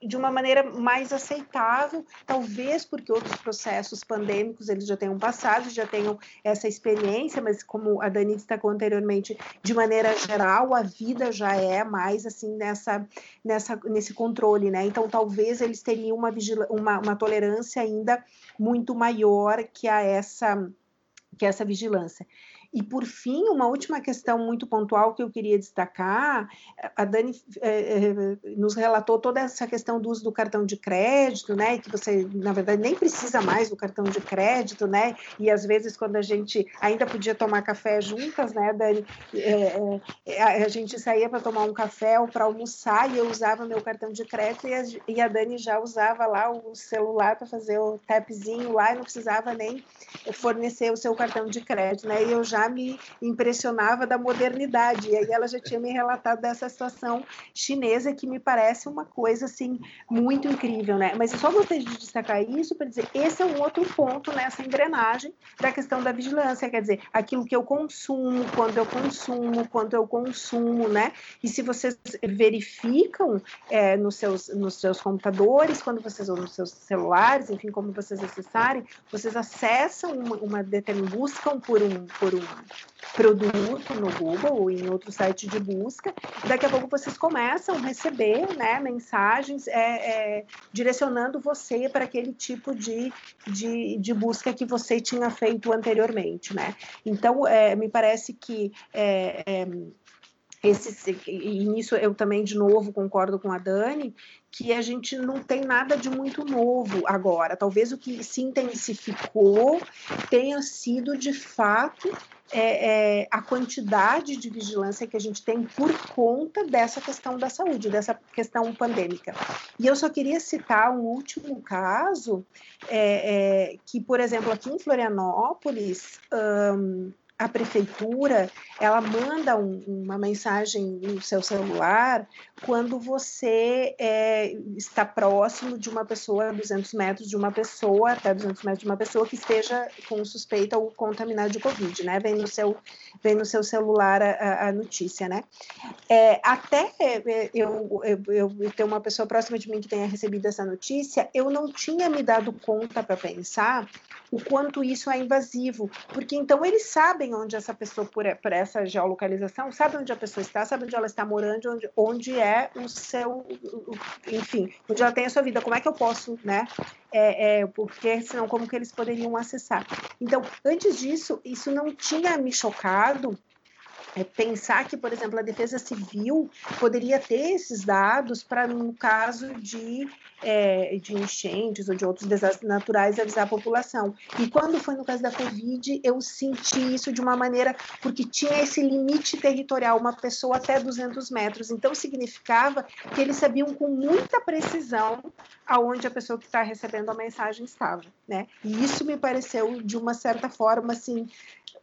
de uma maneira mais aceitável, talvez porque outros processos pandêmicos eles já tenham passado, já tenham essa experiência, mas como a Dani destacou anteriormente, de maneira geral, a vida já é mais assim nessa, nessa nesse controle, né? Então talvez eles teriam uma, uma, uma tolerância ainda muito maior que a essa que essa vigilância. E, por fim, uma última questão muito pontual que eu queria destacar: a Dani é, é, nos relatou toda essa questão do uso do cartão de crédito, né? Que você, na verdade, nem precisa mais do cartão de crédito, né? E às vezes, quando a gente ainda podia tomar café juntas, né, Dani? É a gente saía para tomar um café ou para almoçar e eu usava meu cartão de crédito e a, e a Dani já usava lá o celular para fazer o tapzinho lá e não precisava nem fornecer o seu cartão de crédito, né? E eu já me impressionava da modernidade. E aí ela já tinha me relatado dessa situação chinesa que me parece uma coisa assim muito incrível, né? Mas eu só gostaria de destacar isso para dizer esse é um outro ponto nessa engrenagem da questão da vigilância, quer dizer, aquilo que eu consumo, quando eu consumo, quanto eu consumo, né? E se vocês verificam é, nos, seus, nos seus computadores, quando vocês ou nos seus celulares, enfim, como vocês acessarem, vocês acessam uma, uma buscam por um, por um produto no Google ou em outro site de busca, daqui a pouco vocês começam a receber né, mensagens é, é, direcionando você para aquele tipo de, de, de, busca que você tinha feito anteriormente. Né? Então, é, me parece que é, é, esse, e nisso eu também, de novo, concordo com a Dani, que a gente não tem nada de muito novo agora. Talvez o que se intensificou tenha sido, de fato, é, é, a quantidade de vigilância que a gente tem por conta dessa questão da saúde, dessa questão pandêmica. E eu só queria citar um último caso, é, é que, por exemplo, aqui em Florianópolis, um, a prefeitura ela manda um, uma mensagem no seu celular quando você é, está próximo de uma pessoa, a 200 metros de uma pessoa, até 200 metros de uma pessoa que esteja com suspeita ou contaminada de Covid, né? Vem no seu, vem no seu celular a, a notícia, né? É, até é, eu, eu, eu ter uma pessoa próxima de mim que tenha recebido essa notícia, eu não tinha me dado conta para pensar o quanto isso é invasivo, porque então eles sabem onde essa pessoa, por, por essa geolocalização, sabe onde a pessoa está, sabe onde ela está morando, onde, onde é o seu, enfim, onde ela tem a sua vida, como é que eu posso, né, é, é, porque senão como que eles poderiam acessar. Então, antes disso, isso não tinha me chocado, é pensar que, por exemplo, a Defesa Civil poderia ter esses dados para, no caso de, é, de enchentes ou de outros desastres naturais, avisar a população. E quando foi no caso da Covid, eu senti isso de uma maneira, porque tinha esse limite territorial, uma pessoa até 200 metros. Então, significava que eles sabiam com muita precisão aonde a pessoa que está recebendo a mensagem estava. Né? E isso me pareceu, de uma certa forma, assim,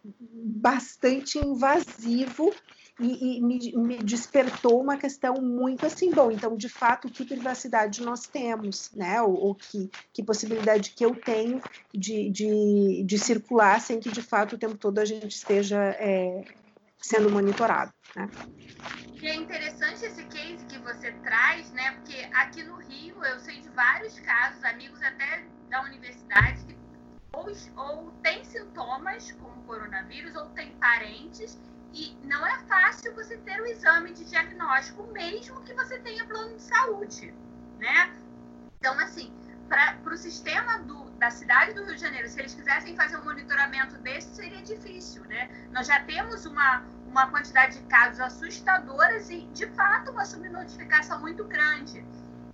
bastante invasivo e, e me, me, despertou uma questão muito assim, bom, então, de fato, que privacidade nós temos, né, ou, ou que, que, possibilidade que eu tenho de, de, de, circular sem que, de fato, o tempo todo a gente esteja é, sendo monitorado, né. E é interessante esse case que você traz, né, porque aqui no Rio eu sei de vários casos, amigos até da universidade, que ou, ou tem sintomas como coronavírus ou tem parentes e não é fácil você ter o exame de diagnóstico mesmo que você tenha plano de saúde, né? Então, assim, para o sistema do, da cidade do Rio de Janeiro, se eles quisessem fazer um monitoramento desse, seria difícil, né? Nós já temos uma, uma quantidade de casos assustadoras e, de fato, uma subnotificação muito grande.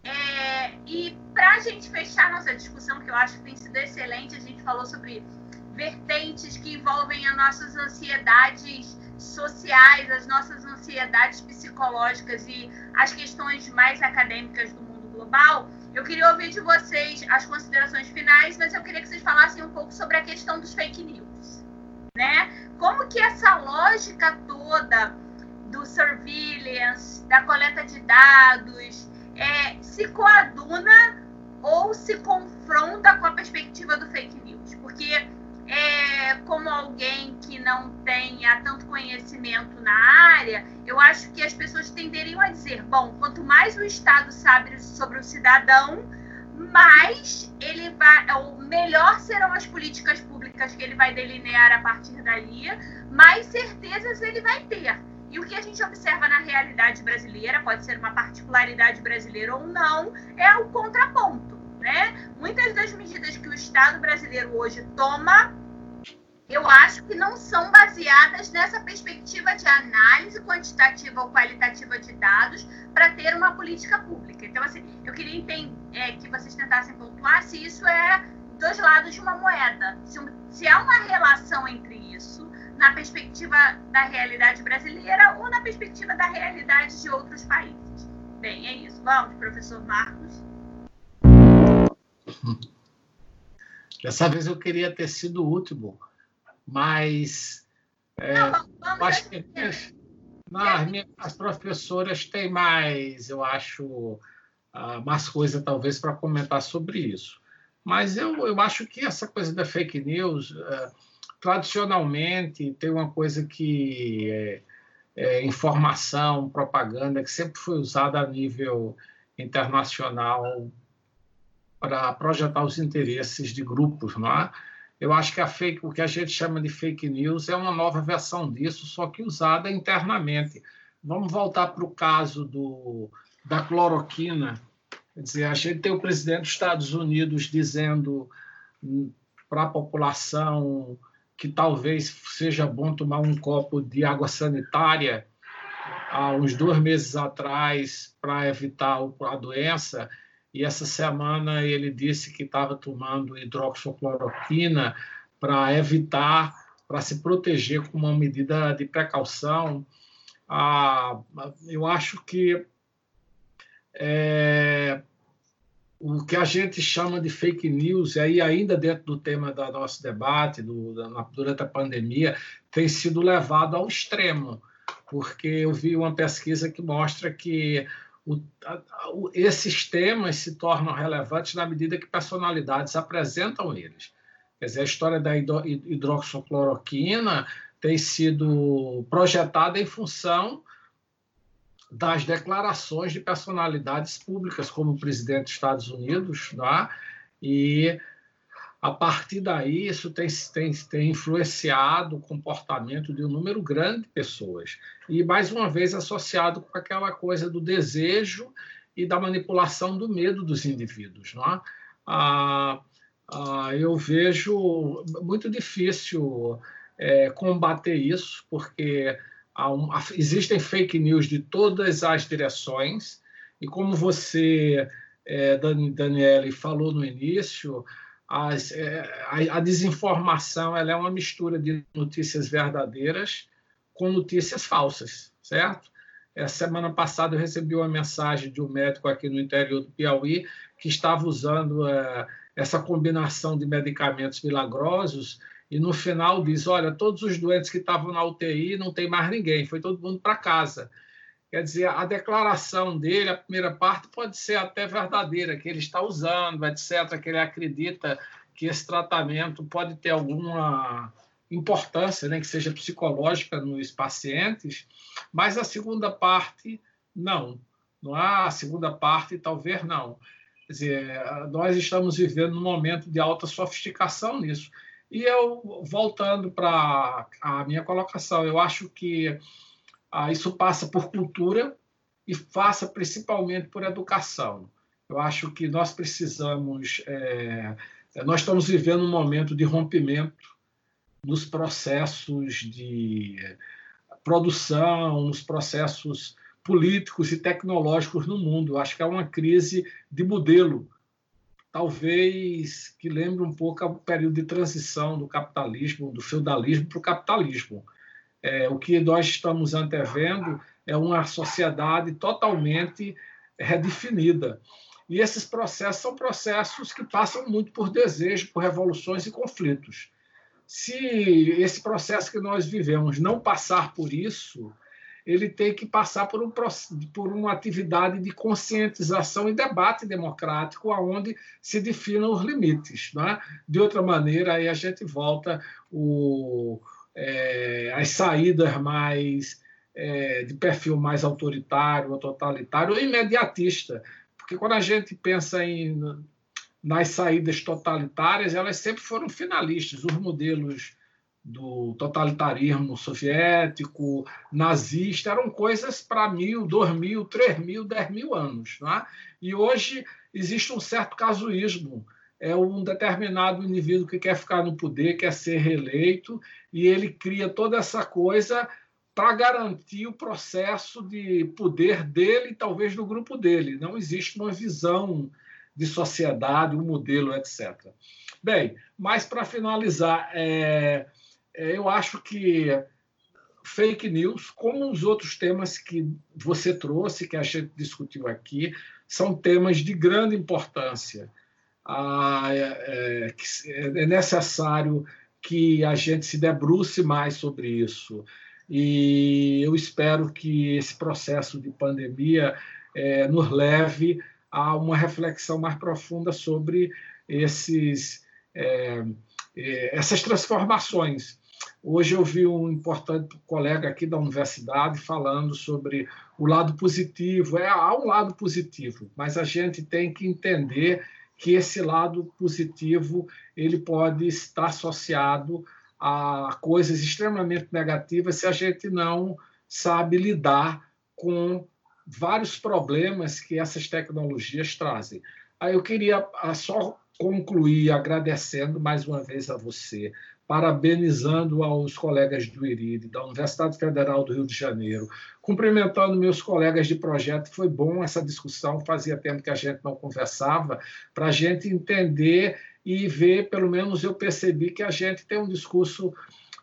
É, e para a gente fechar nossa discussão, que eu acho que tem sido excelente, a gente falou sobre vertentes que envolvem as nossas ansiedades sociais, as nossas ansiedades psicológicas e as questões mais acadêmicas do mundo global. Eu queria ouvir de vocês as considerações finais, mas eu queria que vocês falassem um pouco sobre a questão dos fake news, né? Como que essa lógica toda do surveillance, da coleta de dados, é, se coaduna ou se confronta com a perspectiva do fake news. Porque, é, como alguém que não tenha tanto conhecimento na área, eu acho que as pessoas tenderiam a dizer: bom, quanto mais o Estado sabe sobre o cidadão, mais ele vai, ou melhor serão as políticas públicas que ele vai delinear a partir dali, mais certezas ele vai ter. E o que a gente observa na realidade brasileira, pode ser uma particularidade brasileira ou não, é o contraponto. Né? Muitas das medidas que o Estado brasileiro hoje toma eu acho que não são baseadas nessa perspectiva de análise quantitativa ou qualitativa de dados para ter uma política pública. Então, assim, eu queria entender, é, que vocês tentassem pontuar se isso é dois lados de uma moeda. Se, se há uma relação entre isso, na perspectiva da realidade brasileira ou na perspectiva da realidade de outros países. Bem, é isso. Vamos, professor Marcos. Dessa vez eu queria ter sido o último, mas é, não, que não, as, minhas, as professoras têm mais, eu acho, uh, mais coisa talvez para comentar sobre isso. Mas eu, eu acho que essa coisa da fake news, uh, tradicionalmente, tem uma coisa que é, é, informação, propaganda, que sempre foi usada a nível internacional para projetar os interesses de grupos, não é? Eu acho que a fake, o que a gente chama de fake news é uma nova versão disso, só que usada internamente. Vamos voltar para o caso do, da cloroquina. Quer dizer, a gente tem o presidente dos Estados Unidos dizendo para a população que talvez seja bom tomar um copo de água sanitária há uns dois meses atrás para evitar a doença e essa semana ele disse que estava tomando hidroxicloroquina para evitar, para se proteger com uma medida de precaução. Ah, eu acho que é, o que a gente chama de fake news, e aí ainda dentro do tema do nosso debate, do, da, durante a pandemia, tem sido levado ao extremo, porque eu vi uma pesquisa que mostra que o, a, o, esses temas se tornam relevantes na medida que personalidades apresentam eles. Quer dizer, a história da hidroxicloroquina tem sido projetada em função das declarações de personalidades públicas, como o presidente dos Estados Unidos, né? e a partir daí, isso tem, tem, tem influenciado o comportamento de um número grande de pessoas. E, mais uma vez, associado com aquela coisa do desejo e da manipulação do medo dos indivíduos. Não é? ah, ah, eu vejo muito difícil é, combater isso, porque um, existem fake news de todas as direções, e como você, é, Daniele, falou no início, as, é, a, a, desinformação é uma mistura de notícias verdadeiras com notícias falsas, certo? Essa semana passada eu recebi uma mensagem de um médico aqui no interior do Piauí que estava usando é, essa combinação de medicamentos milagrosos e no final diz: olha, todos os doentes que estavam na UTI não tem mais ninguém, foi todo mundo para casa. Quer dizer, a declaração dele, a primeira parte, pode ser até verdadeira, que ele está usando, etc., que ele acredita que esse tratamento pode ter alguma importância, né, que seja psicológica nos pacientes, mas a segunda parte, não. Não há a segunda parte, talvez não. Quer dizer, nós estamos vivendo um momento de alta sofisticação nisso. E eu, voltando para a minha colocação, eu acho que ah, isso passa por cultura e passa principalmente por educação. Eu acho que nós precisamos. É, nós estamos vivendo um momento de rompimento nos processos de produção, nos processos políticos e tecnológicos no mundo. Eu acho que é uma crise de modelo, talvez que lembre um pouco o período de transição do capitalismo, do feudalismo para o capitalismo. É, o que nós estamos antevendo é uma sociedade totalmente redefinida. E esses processos são processos que passam muito por desejo, por revoluções e conflitos. Se esse processo que nós vivemos não passar por isso, ele tem que passar por, um, por uma atividade de conscientização e debate democrático, onde se definam os limites. Né? De outra maneira, aí a gente volta o, é, as saídas mais é, de perfil mais autoritário, ou totalitário, ou imediatista. Porque quando a gente pensa em, nas saídas totalitárias, elas sempre foram finalistas. Os modelos do totalitarismo soviético, nazista, eram coisas para mil, dois mil, três mil, dez mil anos. Não é? E hoje existe um certo casuísmo é um determinado indivíduo que quer ficar no poder, quer ser reeleito, e ele cria toda essa coisa para garantir o processo de poder dele e talvez do grupo dele. Não existe uma visão de sociedade, um modelo, etc. Bem, mas para finalizar, é, eu acho que fake news, como os outros temas que você trouxe, que a gente discutiu aqui, são temas de grande importância. Ah, é, é, é necessário que a gente se debruce mais sobre isso. E eu espero que esse processo de pandemia é, nos leve a uma reflexão mais profunda sobre esses, é, é essas transformações Hoje eu vi um importante colega aqui da universidade falando sobre o lado positivo. É, há um lado positivo, mas a gente tem que entender que esse lado positivo ele pode estar associado a coisas extremamente negativas se a gente não sabe lidar com vários problemas que essas tecnologias trazem. Aí eu queria ah, só concluir agradecendo mais uma vez a você parabenizando aos colegas do IRID, da Universidade Federal do Rio de Janeiro, cumprimentando meus colegas de projeto. Foi bom essa discussão, fazia tempo que a gente não conversava, para a gente entender e ver, pelo menos eu percebi que a gente tem um discurso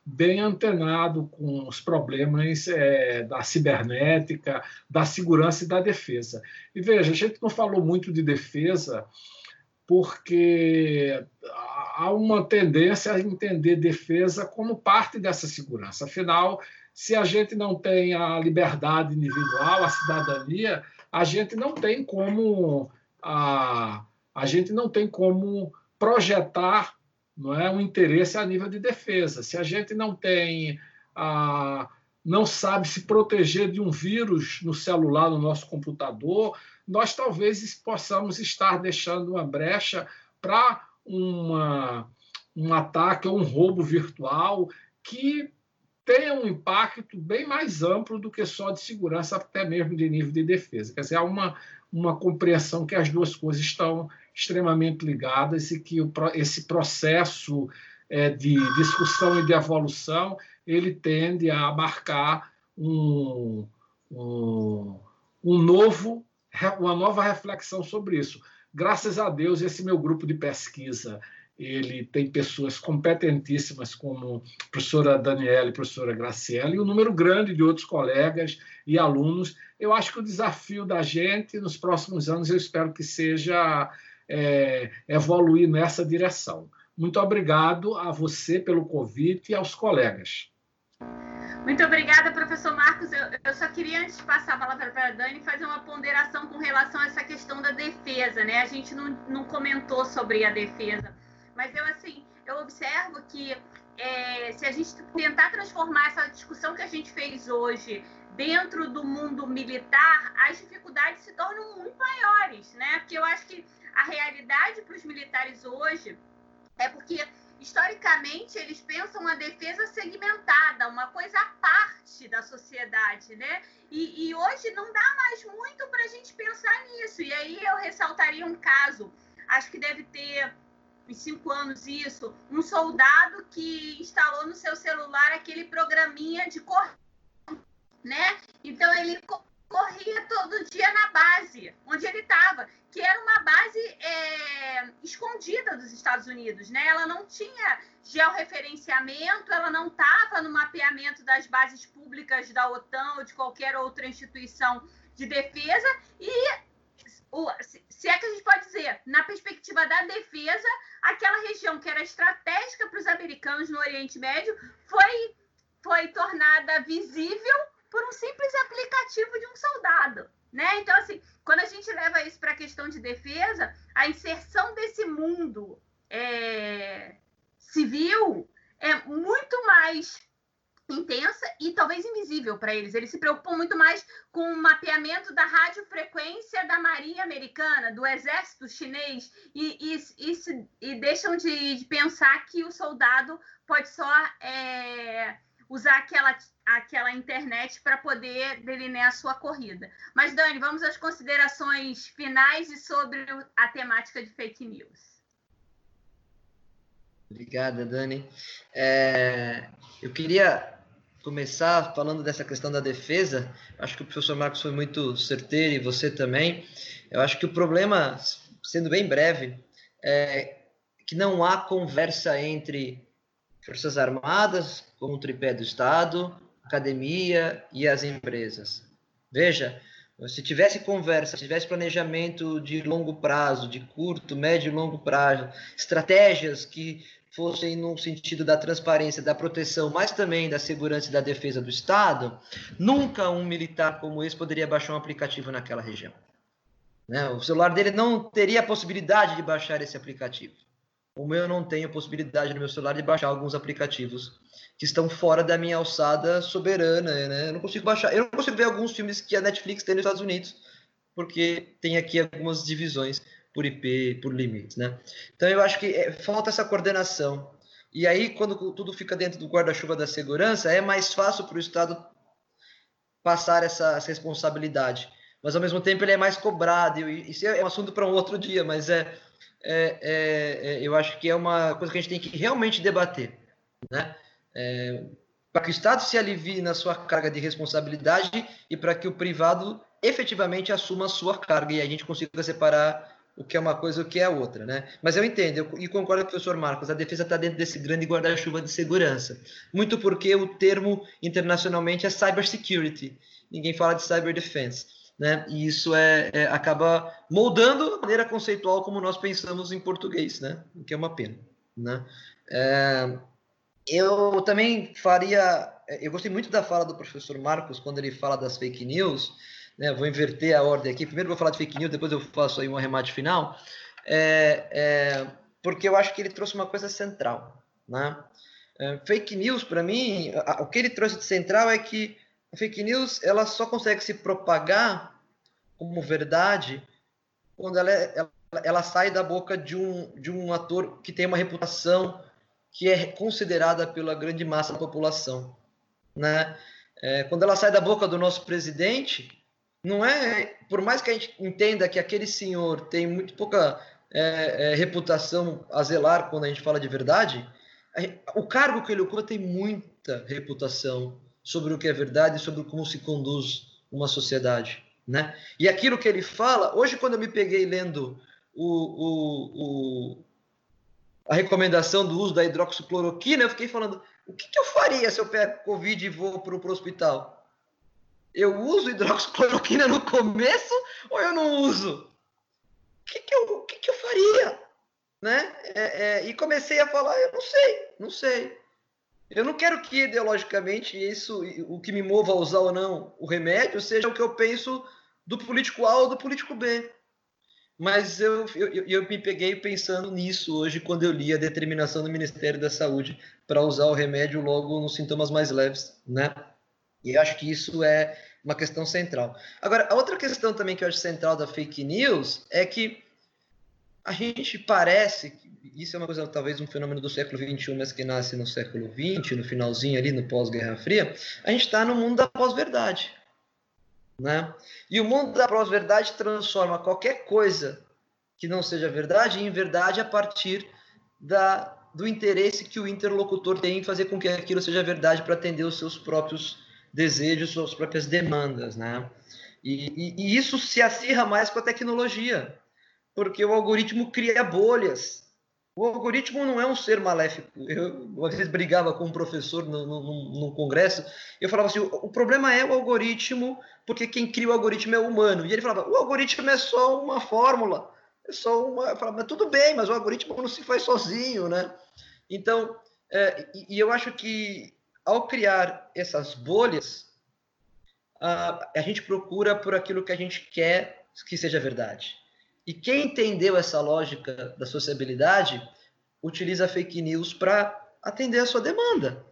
bem antenado com os problemas é, da cibernética, da segurança e da defesa. E veja, a gente não falou muito de defesa, porque há uma tendência a entender defesa como parte dessa segurança. Afinal, se a gente não tem a liberdade individual, a cidadania, a gente não tem como a, a gente não tem como projetar não é um interesse a nível de defesa. Se a gente não tem a não sabe se proteger de um vírus no celular, no nosso computador, nós talvez possamos estar deixando uma brecha para um ataque ou um roubo virtual que tenha um impacto bem mais amplo do que só de segurança, até mesmo de nível de defesa. Quer dizer, há uma, uma compreensão que as duas coisas estão extremamente ligadas e que o, esse processo é, de discussão e de evolução ele tende a marcar um, um, um novo, uma nova reflexão sobre isso. Graças a Deus, esse meu grupo de pesquisa ele tem pessoas competentíssimas como a professora Daniela e a professora Graciela e um número grande de outros colegas e alunos. Eu acho que o desafio da gente nos próximos anos, eu espero que seja é, evoluir nessa direção. Muito obrigado a você pelo convite e aos colegas. Muito obrigada, professor Marcos. Eu, eu, só queria, antes de passar a palavra para a Dani, fazer uma ponderação com relação a essa questão da defesa, né? A gente não, não comentou sobre a defesa, mas eu, assim, eu observo que é, se a gente tentar transformar essa discussão que a gente fez hoje dentro do mundo militar, as dificuldades se tornam muito maiores, né? Porque eu acho que a realidade para os militares hoje é porque historicamente, eles pensam a defesa segmentada, uma coisa à parte da sociedade, né? E, e hoje não dá mais muito para a gente pensar nisso. E aí eu ressaltaria um caso, acho que deve ter uns cinco anos isso, um soldado que instalou no seu celular aquele programinha de corrente, né? Então ele corria todo dia na base onde ele estava, que era uma base é, escondida dos Estados Unidos, né? Ela não tinha georreferenciamento, ela não estava no mapeamento das bases públicas da OTAN ou de qualquer outra instituição de defesa e se é que a gente pode dizer, na perspectiva da defesa, aquela região que era estratégica para os americanos no Oriente Médio foi, foi tornada visível por um simples aplicativo de um soldado. Né? Então, assim, quando a gente leva isso para a questão de defesa, a inserção desse mundo é, civil é muito mais intensa e talvez invisível para eles. Eles se preocupam muito mais com o mapeamento da radiofrequência da Marinha Americana, do Exército Chinês, e, e, e, e deixam de, de, pensar que o soldado pode só é, usar aquela, aquela internet para poder delinear a sua corrida. Mas, Dani, vamos às considerações finais e sobre a temática de fake news. Obrigada, Dani. É, eu queria começar falando dessa questão da defesa. Acho que o professor Marcos foi muito certeiro e você também. Eu acho que o problema, sendo bem breve, é que não há conversa entre Forças Armadas, como o tripé do Estado, academia e as empresas. Veja, se tivesse conversa, se tivesse planejamento de longo prazo, de curto, médio e longo prazo, estratégias que fossem no sentido da transparência, da proteção, mas também da segurança e da defesa do Estado, nunca um militar como esse poderia baixar um aplicativo naquela região. Né? O celular dele não teria a possibilidade de baixar esse aplicativo. O meu não tem a possibilidade no meu celular de baixar alguns aplicativos que estão fora da minha alçada soberana, né? Eu não consigo baixar, eu não consigo ver alguns filmes que a Netflix tem nos Estados Unidos, porque tem aqui algumas divisões por IP, por limites, né? Então eu acho que é, falta essa coordenação. E aí, quando tudo fica dentro do guarda-chuva da segurança, é mais fácil para o Estado passar essa, essa, responsabilidade. Mas, ao mesmo tempo, ele é mais cobrado. E isso é um assunto para um outro dia, mas é, é, é, é, eu acho que é uma coisa que a gente tem que realmente debater. Né? é, para que o Estado se alivie na sua carga de responsabilidade e para que o privado efetivamente assuma a sua carga e a gente consiga separar o que é uma coisa e o que é outra, né? Mas eu entendo eu, e concordo com o professor Marcos, a defesa está dentro desse grande guarda-chuva de segurança, muito porque o termo internacionalmente é cybersecurity, ninguém fala de cyber defense, né? E isso é, é, acaba moldando a maneira conceitual como nós pensamos em português, né? O que é uma pena, né? É, eu também faria. Eu gostei muito da fala do professor Marcos quando ele fala das fake news. Né? Vou inverter a ordem aqui. Primeiro vou falar de fake news, depois eu faço aí um arremate final. É, é, porque eu acho que ele trouxe uma coisa central. Né? É, fake news, para mim, o que ele trouxe de central é que a fake news ela só consegue se propagar como verdade quando ela, é, ela, ela sai da boca de um, de um ator que tem uma reputação que é considerada pela grande massa da população. Né? É, quando ela sai da boca do nosso presidente, não é, por mais que a gente entenda que aquele senhor tem muito pouca é, é, reputação a zelar quando a gente fala de verdade, o cargo que ele ocupa tem muita reputação sobre o que é verdade e sobre como se conduz uma sociedade, né? E aquilo que ele fala, hoje quando eu me peguei lendo o, o, o a recomendação do uso da hidroxicloroquina, eu fiquei falando, o que, que eu faria se eu pego Covid e vou para o hospital? Eu uso hidroxicloroquina no começo ou eu não uso? O que, que, eu, que, que eu faria? Né? É, é, e comecei a falar, eu não sei, não sei. Eu não quero que ideologicamente isso, o que me mova a usar ou não o remédio, seja o que eu penso do político A ou do político B. Mas eu, eu, eu me peguei pensando nisso hoje quando eu li a determinação do Ministério da Saúde para usar o remédio logo nos sintomas mais leves, né? E acho que isso é uma questão central. Agora, a outra questão também que eu acho central da fake news é que a gente parece, isso é uma coisa, talvez um fenômeno do século XXI, mas que nasce no século XX, no finalzinho ali, no pós-Guerra Fria, a gente está no mundo da pós-verdade. Né? E o mundo da pós-verdade transforma qualquer coisa que não seja verdade em verdade a partir da, do interesse que o interlocutor tem em fazer com que aquilo seja verdade para atender os seus próprios desejos, suas próprias demandas. Né? E, e, e isso se acirra mais com a tecnologia, porque o algoritmo cria bolhas o algoritmo não é um ser maléfico. Eu uma vez brigava com um professor no, no, no congresso, eu falava assim: o, o, problema é o algoritmo, porque quem cria o algoritmo é o humano. E ele falava: o algoritmo é só uma fórmula, é só uma. Eu falava, mas tudo bem, mas o algoritmo não se faz sozinho, né? Então, é, e, e, eu acho que ao criar essas bolhas, a, a gente procura por aquilo que a gente quer que seja verdade. E quem entendeu essa lógica da sociabilidade utiliza fake news para atender a sua demanda.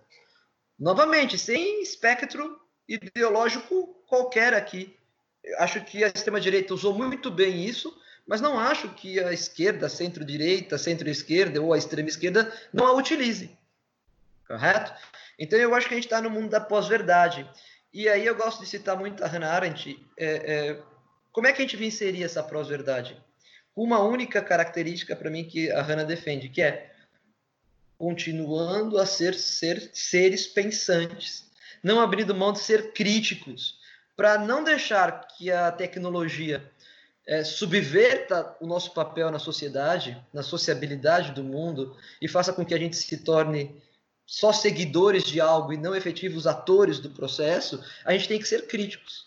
Novamente, sem espectro ideológico qualquer aqui. Eu acho que a extrema-direita usou muito bem isso, mas não acho que a esquerda, centro-direita, centro-esquerda ou a extrema-esquerda não a utilize. Correto? Então eu acho que a gente está no mundo da pós-verdade. E aí eu gosto de citar muito a Hannah Arendt, é, é, como é que a gente venceria essa pós-verdade? Uma única característica para mim que a Hannah defende, que é continuando a ser, ser seres pensantes, não abrindo mão de ser críticos, para não deixar que a tecnologia é, subverta o nosso papel na sociedade, na sociabilidade do mundo e faça com que a gente se torne só seguidores de algo e não efetivos atores do processo, a gente tem que ser críticos.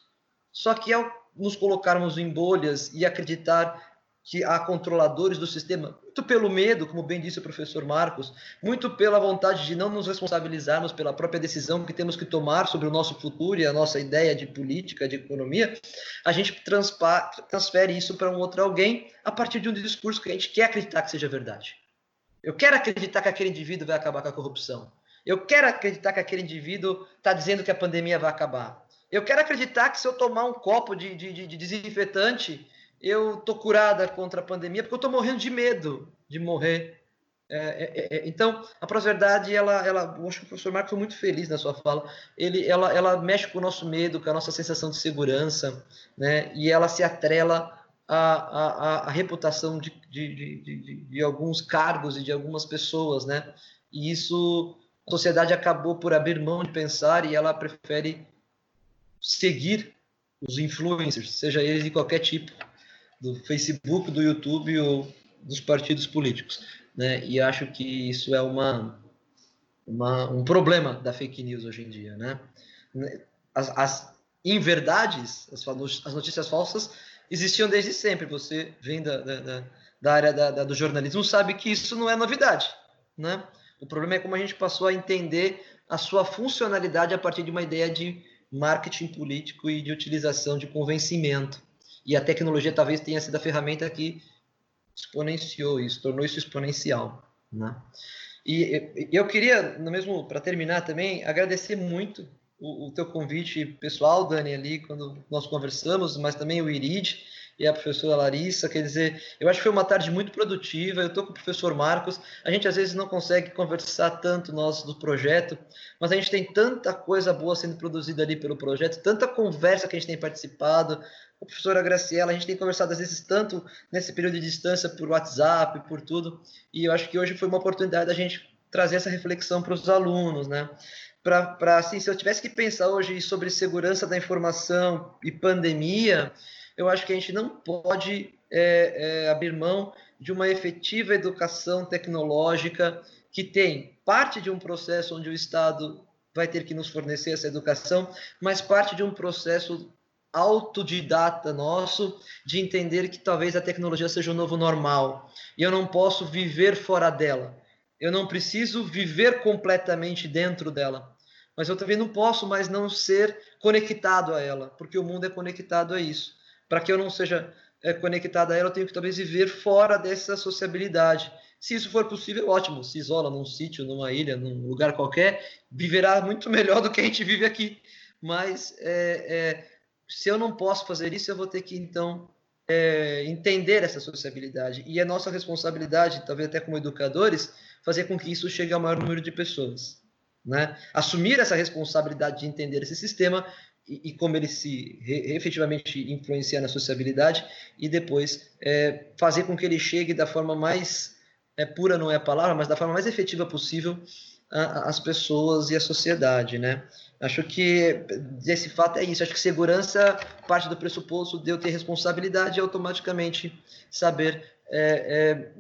Só que ao nos colocarmos em bolhas e acreditar que há controladores do sistema, muito pelo medo, como bem disse o professor Marcos, muito pela vontade de não nos responsabilizarmos pela própria decisão que temos que tomar sobre o nosso futuro e a nossa ideia de política, de economia, a gente transfere isso para um outro alguém a partir de um discurso que a gente quer acreditar que seja verdade. Eu quero acreditar que aquele indivíduo vai acabar com a corrupção. Eu quero acreditar que aquele indivíduo está dizendo que a pandemia vai acabar. Eu quero acreditar que se eu tomar um copo de, de, de desinfetante, eu tô curada contra a pandemia, porque eu tô morrendo de medo de morrer. É, é, é, então, a pós-verdade, ela, ela, eu acho que o professor Marcos foi muito feliz na sua fala. Ele, ela, ela mexe com o nosso medo, com a nossa sensação de segurança, né? E ela se atrela à, à, à reputação de, de, de, de, alguns cargos e de algumas pessoas, né? E isso, a sociedade acabou por abrir mão de pensar e ela prefere seguir os influencers, seja eles de qualquer tipo, do Facebook, do YouTube ou dos partidos políticos. Né? E acho que isso é uma, uma, um problema da fake news hoje em dia. Né? As, as inverdades, as, as notícias falsas, existiam desde sempre. Você vem da, da, da área da, da, do jornalismo sabe que isso não é novidade. Né? O problema é como a gente passou a entender a sua funcionalidade a partir de uma ideia de marketing político e de utilização de convencimento. E a tecnologia talvez tenha sido a ferramenta que exponenciou isso, tornou isso exponencial. Né? E eu queria, no mesmo para terminar também, agradecer muito o, o, teu convite pessoal, Dani, ali, quando nós conversamos, mas também o Irid e a professora Larissa. Quer dizer, eu acho que foi uma tarde muito produtiva. Eu estou com o professor Marcos. A gente às vezes não consegue conversar tanto nós do projeto, mas a gente tem tanta coisa boa sendo produzida ali pelo projeto, tanta conversa que a gente tem participado. A professora Graciela, a gente tem conversado às vezes tanto nesse período de distância por WhatsApp, por tudo, e eu acho que hoje foi uma oportunidade da gente trazer essa reflexão para os alunos, né? Para, assim, se eu tivesse que pensar hoje sobre segurança da informação e pandemia, eu acho que a gente não pode é, é, abrir mão de uma efetiva educação tecnológica que tem parte de um processo onde o Estado vai ter que nos fornecer essa educação, mas parte de um processo autodidata nosso de entender que talvez a tecnologia seja o novo normal. E eu não posso viver fora dela. Eu não preciso viver completamente dentro dela, mas eu também não posso mais não ser conectado a ela, porque o mundo é conectado a isso para que eu não seja é, conectado a ela, eu tenho que talvez viver fora dessa sociabilidade. Se isso for possível, ótimo. Se isola num sítio, numa ilha, num lugar qualquer, viverá muito *laughs* melhor do que a gente vive aqui. Mas é, é, se eu não posso fazer isso, eu vou ter que então é, entender essa sociabilidade. E é nossa responsabilidade, talvez até como educadores, fazer com que isso chegue ao maior número de pessoas. Né? Assumir essa responsabilidade de entender esse sistema e, e como ele se re, efetivamente influencia na sociabilidade e depois é, fazer com que ele chegue da forma mais é, pura não é a palavra, mas da forma mais efetiva possível às pessoas e à sociedade, né? Acho que desse fato é isso. Acho que segurança parte do pressuposto de eu ter responsabilidade e automaticamente saber é, é,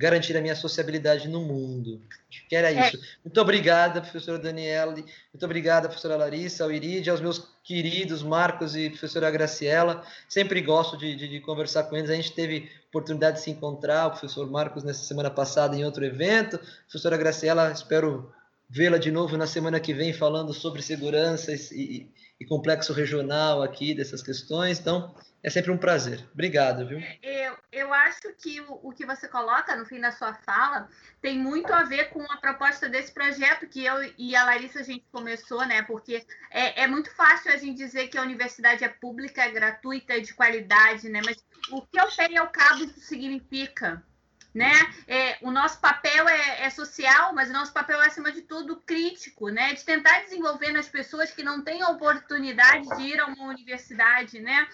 garantir a minha sociabilidade no mundo. Acho que era é. isso. É. Muito obrigada, professora Daniela, muito obrigada, professora Larissa, ao Iride, aos meus queridos Marcos e professora Graciela. Sempre gosto de, de, de, conversar com eles. A gente teve oportunidade de se encontrar, o professor Marcos nessa semana passada em outro evento. Professora Graciela, espero vê-la de novo na semana que vem falando sobre segurança e, e complexo regional aqui dessas questões. Então, é sempre um prazer. Obrigado, viu? Eu, eu acho que o, o que você coloca no fim da sua fala tem muito a ver com a proposta desse projeto que eu e a Larissa a gente começou, né? Porque é, é muito fácil a gente dizer que a universidade é pública, é gratuita, é de qualidade, né? Mas o que ao pé e ao cabo isso significa? Né? É, o nosso papel é, é, social, mas o nosso papel é, acima de tudo, crítico, né? De tentar desenvolver nas pessoas que não têm a oportunidade de ir a uma universidade, né?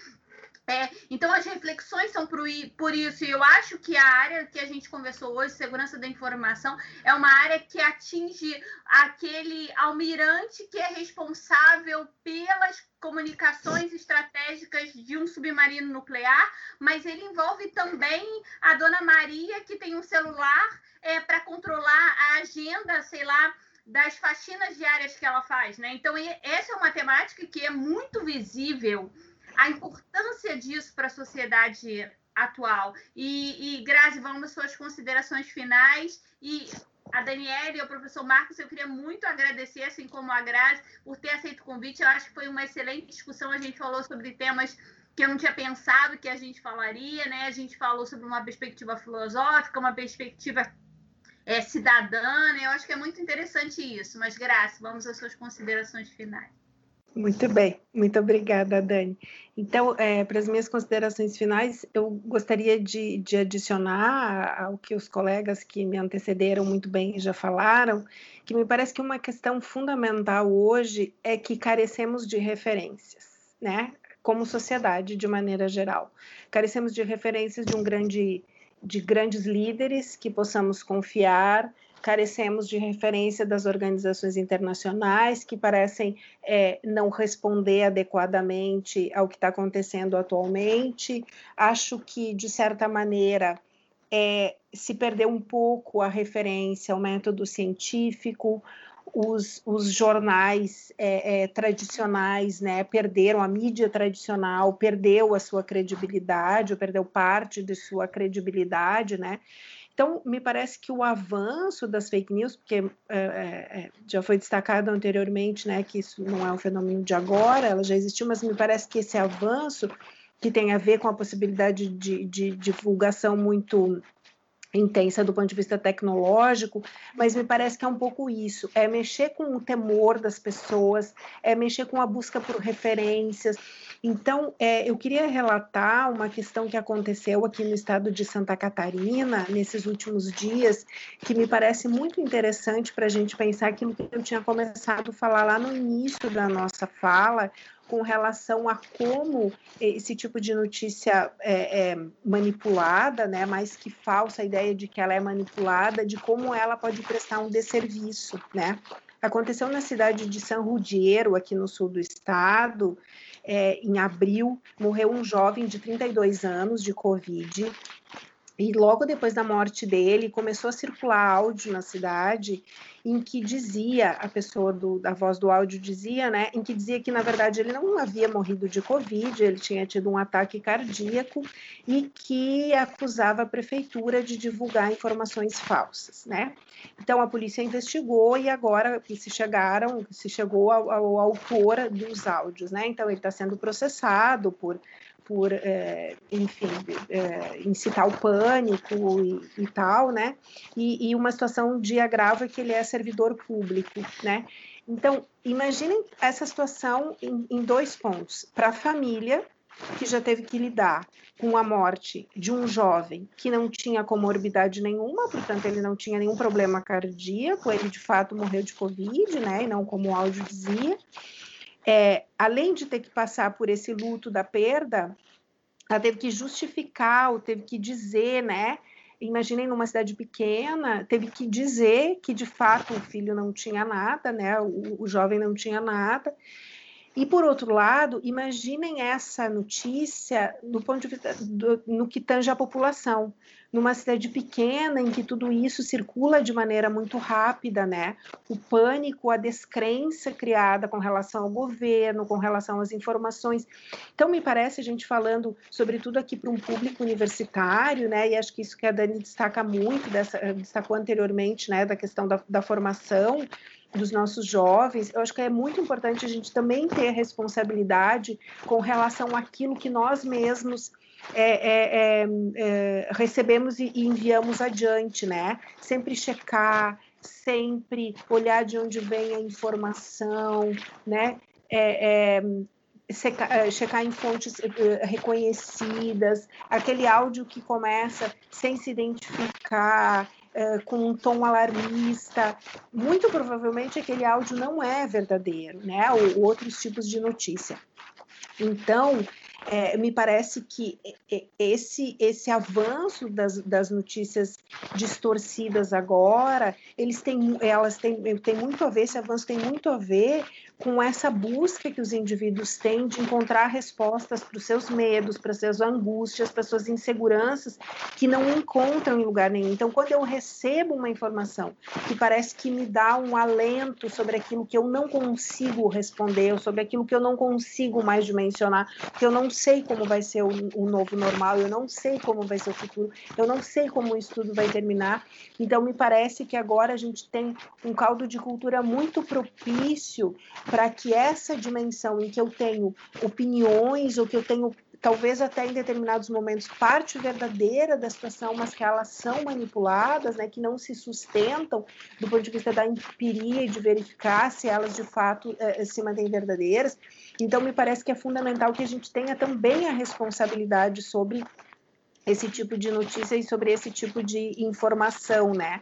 É, então, as reflexões são por, por isso, e eu acho que a área que a gente conversou hoje, segurança da informação, é uma área que atinge aquele almirante que é responsável pelas comunicações estratégicas de um submarino nuclear, mas ele envolve também a dona Maria, que tem um celular é, para controlar a agenda, sei lá, das faxinas diárias que ela faz, né? Então, essa é uma temática que é muito visível a importância disso para a sociedade atual. E, e Grazi, vamos às suas considerações finais. E a Daniela e o professor Marcos, eu queria muito agradecer, assim como a Grazi, por ter aceito o convite. Eu acho que foi uma excelente discussão. A gente falou sobre temas que eu não tinha pensado que a gente falaria, né? A gente falou sobre uma perspectiva filosófica, uma perspectiva é, cidadã, né? Eu acho que é muito interessante isso. Mas, Graça, vamos às suas considerações finais. Muito bem, muito obrigada, Dani. Então, é, para as minhas considerações finais, eu gostaria de, de, adicionar ao que os colegas que me antecederam muito bem já falaram, que me parece que uma questão fundamental hoje é que carecemos de referências, né? Como sociedade, de maneira geral. Carecemos de referências de um grande, de grandes líderes que possamos confiar, carecemos de referência das organizações internacionais que parecem é, não responder adequadamente ao que está acontecendo atualmente. Acho que, de certa maneira, é, se perdeu um pouco a referência ao método científico, os, os jornais é, é, tradicionais né, perderam, a mídia tradicional perdeu a sua credibilidade, ou perdeu parte de sua credibilidade, né? Então, me parece que o avanço das fake news, porque é, é, já foi destacado anteriormente, né, que isso não é um fenômeno de agora, ela já existiu, mas me parece que esse avanço, que tem a ver com a possibilidade de, de divulgação muito intensa do ponto de vista tecnológico, mas me parece que é um pouco isso, é mexer com o temor das pessoas, é mexer com a busca por referências, então, é, eu queria relatar uma questão que aconteceu aqui no estado de Santa Catarina nesses últimos dias, que me parece muito interessante para a gente pensar aquilo que eu tinha começado a falar lá no início da nossa fala, com relação a como esse tipo de notícia é, é, manipulada, né, mais que falsa a ideia de que ela é manipulada, de como ela pode prestar um desserviço, né? Aconteceu na cidade de São Rudiero, aqui no sul do estado, é, em abril, morreu um jovem de 32 anos de Covid. E logo depois da morte dele, começou a circular áudio na cidade em que dizia, a pessoa do, da voz do áudio dizia, né, em que dizia que na verdade ele não havia morrido de Covid, ele tinha tido um ataque cardíaco e que acusava a prefeitura de divulgar informações falsas, né. Então a polícia investigou e agora se chegaram, se chegou ao, ao autor dos áudios, né, então ele está sendo processado por por, é, enfim, é, incitar o pânico e, e tal, né? E, e, uma situação de agravo é que ele é servidor público, né? Então, imaginem essa situação em, em dois pontos. Para a família, que já teve que lidar com a morte de um jovem que não tinha comorbidade nenhuma, portanto, ele não tinha nenhum problema cardíaco, ele de fato morreu de Covid, né? E não como o áudio dizia é, além de ter que passar por esse luto da perda, ela teve que justificar, ou teve que dizer, né? Imaginem numa cidade pequena, teve que dizer que de fato o filho não tinha nada, né? O, o jovem não tinha nada. E por outro lado, imaginem essa notícia no ponto de vista do, no que tange a população numa cidade pequena em que tudo isso circula de maneira muito rápida, né? O pânico, a descrença criada com relação ao governo, com relação às informações. Então, me parece a gente falando, sobretudo aqui para um público universitário, né? E acho que isso que a Dani destaca muito, dessa, destacou anteriormente, né? Da questão da, da formação dos nossos jovens, eu acho que é muito importante a gente também ter responsabilidade com relação àquilo que nós mesmos é, é, é, é, recebemos e, enviamos adiante, né? Sempre checar, sempre olhar de onde vem a informação, né? É, é, checar em fontes reconhecidas, aquele áudio que começa sem se identificar, com um tom alarmista, muito provavelmente aquele áudio não é verdadeiro, né? Ou outros tipos de notícia. Então, é, me parece que esse, esse avanço das, das notícias distorcidas agora, eles têm, elas têm, têm muito a ver, esse avanço tem muito a ver com essa busca que os indivíduos têm de encontrar respostas para os seus medos, para as suas angústias, para as suas inseguranças, que não encontram em lugar nenhum. Então, quando eu recebo uma informação que parece que me dá um alento sobre aquilo que eu não consigo responder, sobre aquilo que eu não consigo mais dimensionar, que eu não sei como vai ser o, o novo normal, eu não sei como vai ser o futuro, eu não sei como o estudo vai terminar. Então, me parece que agora a gente tem um caldo de cultura muito propício para que essa dimensão em que eu tenho opiniões ou que eu tenho talvez até em determinados momentos parte verdadeira da situação, mas que elas são manipuladas, né, que não se sustentam do ponto de vista da empiria e de verificar se elas de fato eh, se mantêm verdadeiras. Então me parece que é fundamental que a gente tenha também a responsabilidade sobre esse tipo de notícia e sobre esse tipo de informação, né?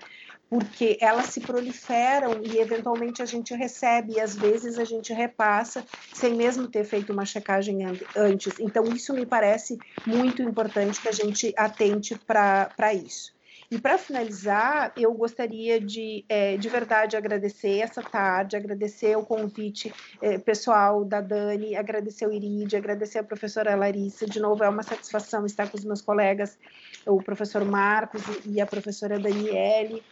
Porque elas se proliferam e eventualmente a gente recebe e às vezes a gente repassa sem mesmo ter feito uma checagem antes. Então, isso me parece muito importante que a gente atente para isso. E para finalizar, eu gostaria de, é, de verdade, agradecer essa tarde, agradecer o convite é, pessoal da Dani, agradecer o Iride, agradecer a professora Larissa. De novo, é uma satisfação estar com os meus colegas, o professor Marcos e a professora Daniele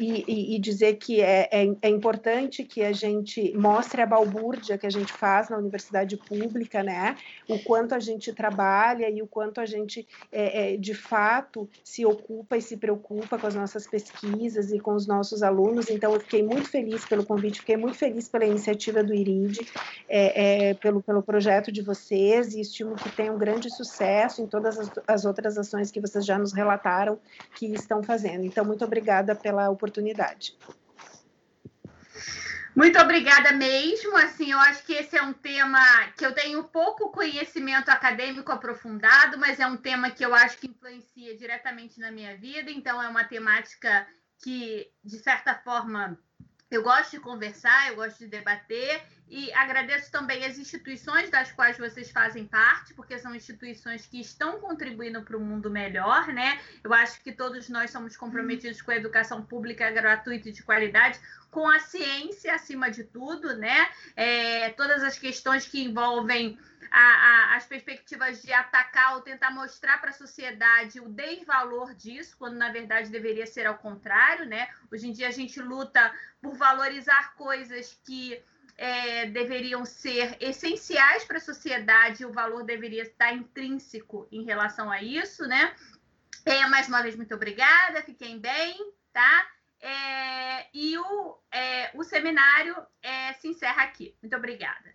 e, e, dizer que é, é, é, importante que a gente mostre a balbúrdia que a gente faz na universidade pública, né? O quanto a gente trabalha e o quanto a gente, é, é, de fato, se ocupa e se preocupa com as nossas pesquisas e com os nossos alunos. Então, eu fiquei muito feliz pelo convite, fiquei muito feliz pela iniciativa do IRID, é, é, pelo, pelo projeto de vocês e estimo que tenham um grande sucesso em todas as, as outras ações que vocês já nos relataram que estão fazendo. Então, muito obrigada pela oportunidade. Muito obrigada mesmo. Assim, eu acho que esse é um tema que eu tenho pouco conhecimento acadêmico aprofundado, mas é um tema que eu acho que influencia diretamente na minha vida. Então, é uma temática que, de certa forma, eu gosto de conversar, eu gosto de debater e agradeço também as instituições das quais vocês fazem parte, porque são instituições que estão contribuindo para um mundo melhor, né? Eu acho que todos nós somos comprometidos com a educação pública gratuita e de qualidade, com a ciência acima de tudo, né? É, todas as questões que envolvem a, a, as perspectivas de atacar ou tentar mostrar para a sociedade o desvalor disso, quando na verdade deveria ser ao contrário, né? Hoje em dia a gente luta por valorizar coisas que é, deveriam ser essenciais para a sociedade, o valor deveria estar intrínseco em relação a isso, né? É, mais uma vez, muito obrigada, fiquem bem, tá? É, e o, é, o seminário é, se encerra aqui. Muito obrigada.